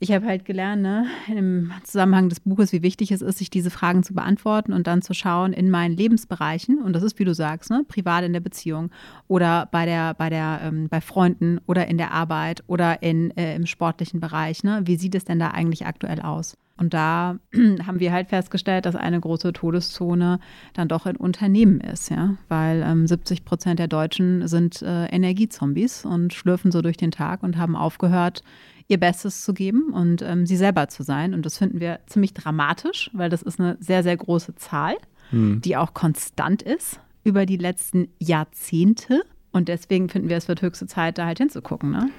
ich habe halt gelernt, ne, im Zusammenhang des Buches, wie wichtig es ist, sich diese Fragen zu beantworten und dann zu schauen in meinen Lebensbereichen. Und das ist, wie du sagst, ne, privat in der Beziehung oder bei der, bei der, ähm, bei Freunden oder in der Arbeit oder in, äh, im sportlichen Bereich. Ne? Wie sieht es denn da eigentlich aktuell aus? Und da haben wir halt festgestellt, dass eine große Todeszone dann doch in Unternehmen ist, ja, weil ähm, 70 Prozent der Deutschen sind äh, Energiezombies und schlürfen so durch den Tag und haben aufgehört, ihr Bestes zu geben und ähm, sie selber zu sein. Und das finden wir ziemlich dramatisch, weil das ist eine sehr, sehr große Zahl, mhm. die auch konstant ist über die letzten Jahrzehnte. Und deswegen finden wir, es wird höchste Zeit, da halt hinzugucken. Ne?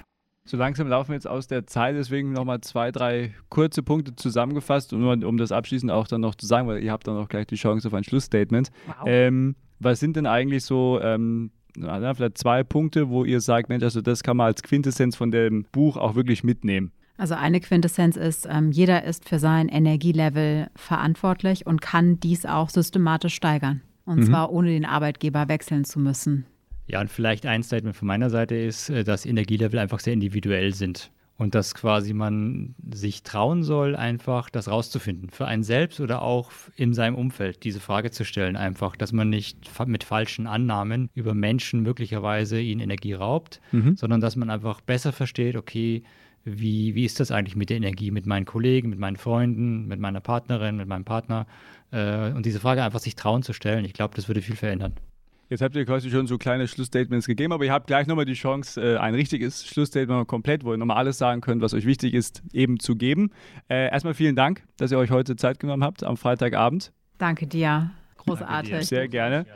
So langsam laufen wir jetzt aus der Zeit, deswegen nochmal zwei, drei kurze Punkte zusammengefasst, um, um das abschließend auch dann noch zu sagen, weil ihr habt dann auch gleich die Chance auf ein Schlussstatement. Wow. Ähm, was sind denn eigentlich so ähm, vielleicht zwei Punkte, wo ihr sagt, Mensch, also das kann man als Quintessenz von dem Buch auch wirklich mitnehmen. Also eine Quintessenz ist, ähm, jeder ist für sein Energielevel verantwortlich und kann dies auch systematisch steigern. Und mhm. zwar ohne den Arbeitgeber wechseln zu müssen. Ja, und vielleicht ein Statement von meiner Seite ist, äh, dass Energielevel einfach sehr individuell sind und dass quasi man sich trauen soll, einfach das rauszufinden. Für einen selbst oder auch in seinem Umfeld, diese Frage zu stellen, einfach, dass man nicht mit falschen Annahmen über Menschen möglicherweise ihnen Energie raubt, mhm. sondern dass man einfach besser versteht, okay, wie, wie ist das eigentlich mit der Energie, mit meinen Kollegen, mit meinen Freunden, mit meiner Partnerin, mit meinem Partner? Äh, und diese Frage einfach sich trauen zu stellen, ich glaube, das würde viel verändern. Jetzt habt ihr quasi schon so kleine Schlussstatements gegeben, aber ihr habt gleich nochmal die Chance, äh, ein richtiges Schlussstatement komplett, wo ihr nochmal alles sagen könnt, was euch wichtig ist, eben zu geben. Äh, erstmal vielen Dank, dass ihr euch heute Zeit genommen habt am Freitagabend. Danke dir. Großartig. Danke dir. Sehr gerne.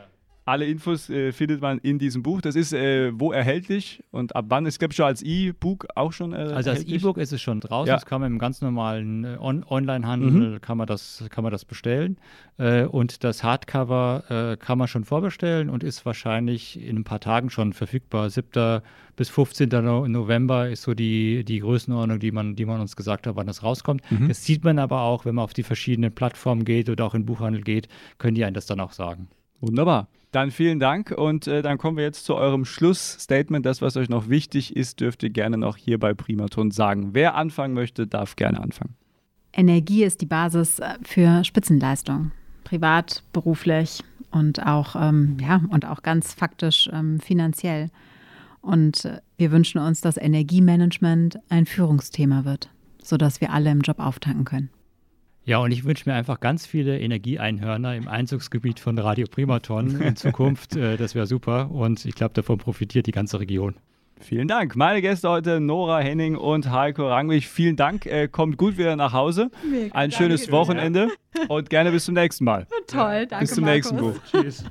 Alle Infos äh, findet man in diesem Buch. Das ist äh, wo erhältlich und ab wann? Ich glaube schon als E-Book auch schon. Äh, also als E-Book ist es schon draußen. Ja. Das kann man im ganz normalen äh, On Online-Handel mhm. kann man das kann man das bestellen. Äh, und das Hardcover äh, kann man schon vorbestellen und ist wahrscheinlich in ein paar Tagen schon verfügbar. 7. bis 15. November ist so die, die Größenordnung, die man, die man uns gesagt hat, wann das rauskommt. Mhm. Das sieht man aber auch, wenn man auf die verschiedenen Plattformen geht oder auch in Buchhandel geht, können die einen das dann auch sagen. Wunderbar. Dann vielen Dank und äh, dann kommen wir jetzt zu eurem Schlussstatement. Das, was euch noch wichtig ist, dürft ihr gerne noch hier bei Primaton sagen. Wer anfangen möchte, darf gerne anfangen. Energie ist die Basis äh, für Spitzenleistung, privat, beruflich und auch, ähm, ja, und auch ganz faktisch ähm, finanziell. Und äh, wir wünschen uns, dass Energiemanagement ein Führungsthema wird, sodass wir alle im Job auftanken können. Ja, und ich wünsche mir einfach ganz viele Energieeinhörner im Einzugsgebiet von Radio Primaton in Zukunft. äh, das wäre super und ich glaube, davon profitiert die ganze Region. Vielen Dank. Meine Gäste heute Nora Henning und Heiko Rangwig. Vielen Dank. Äh, kommt gut wieder nach Hause. Mega, Ein schönes Wochenende ja. und gerne bis zum nächsten Mal. Toll, danke. Bis zum Markus. nächsten Buch. Tschüss.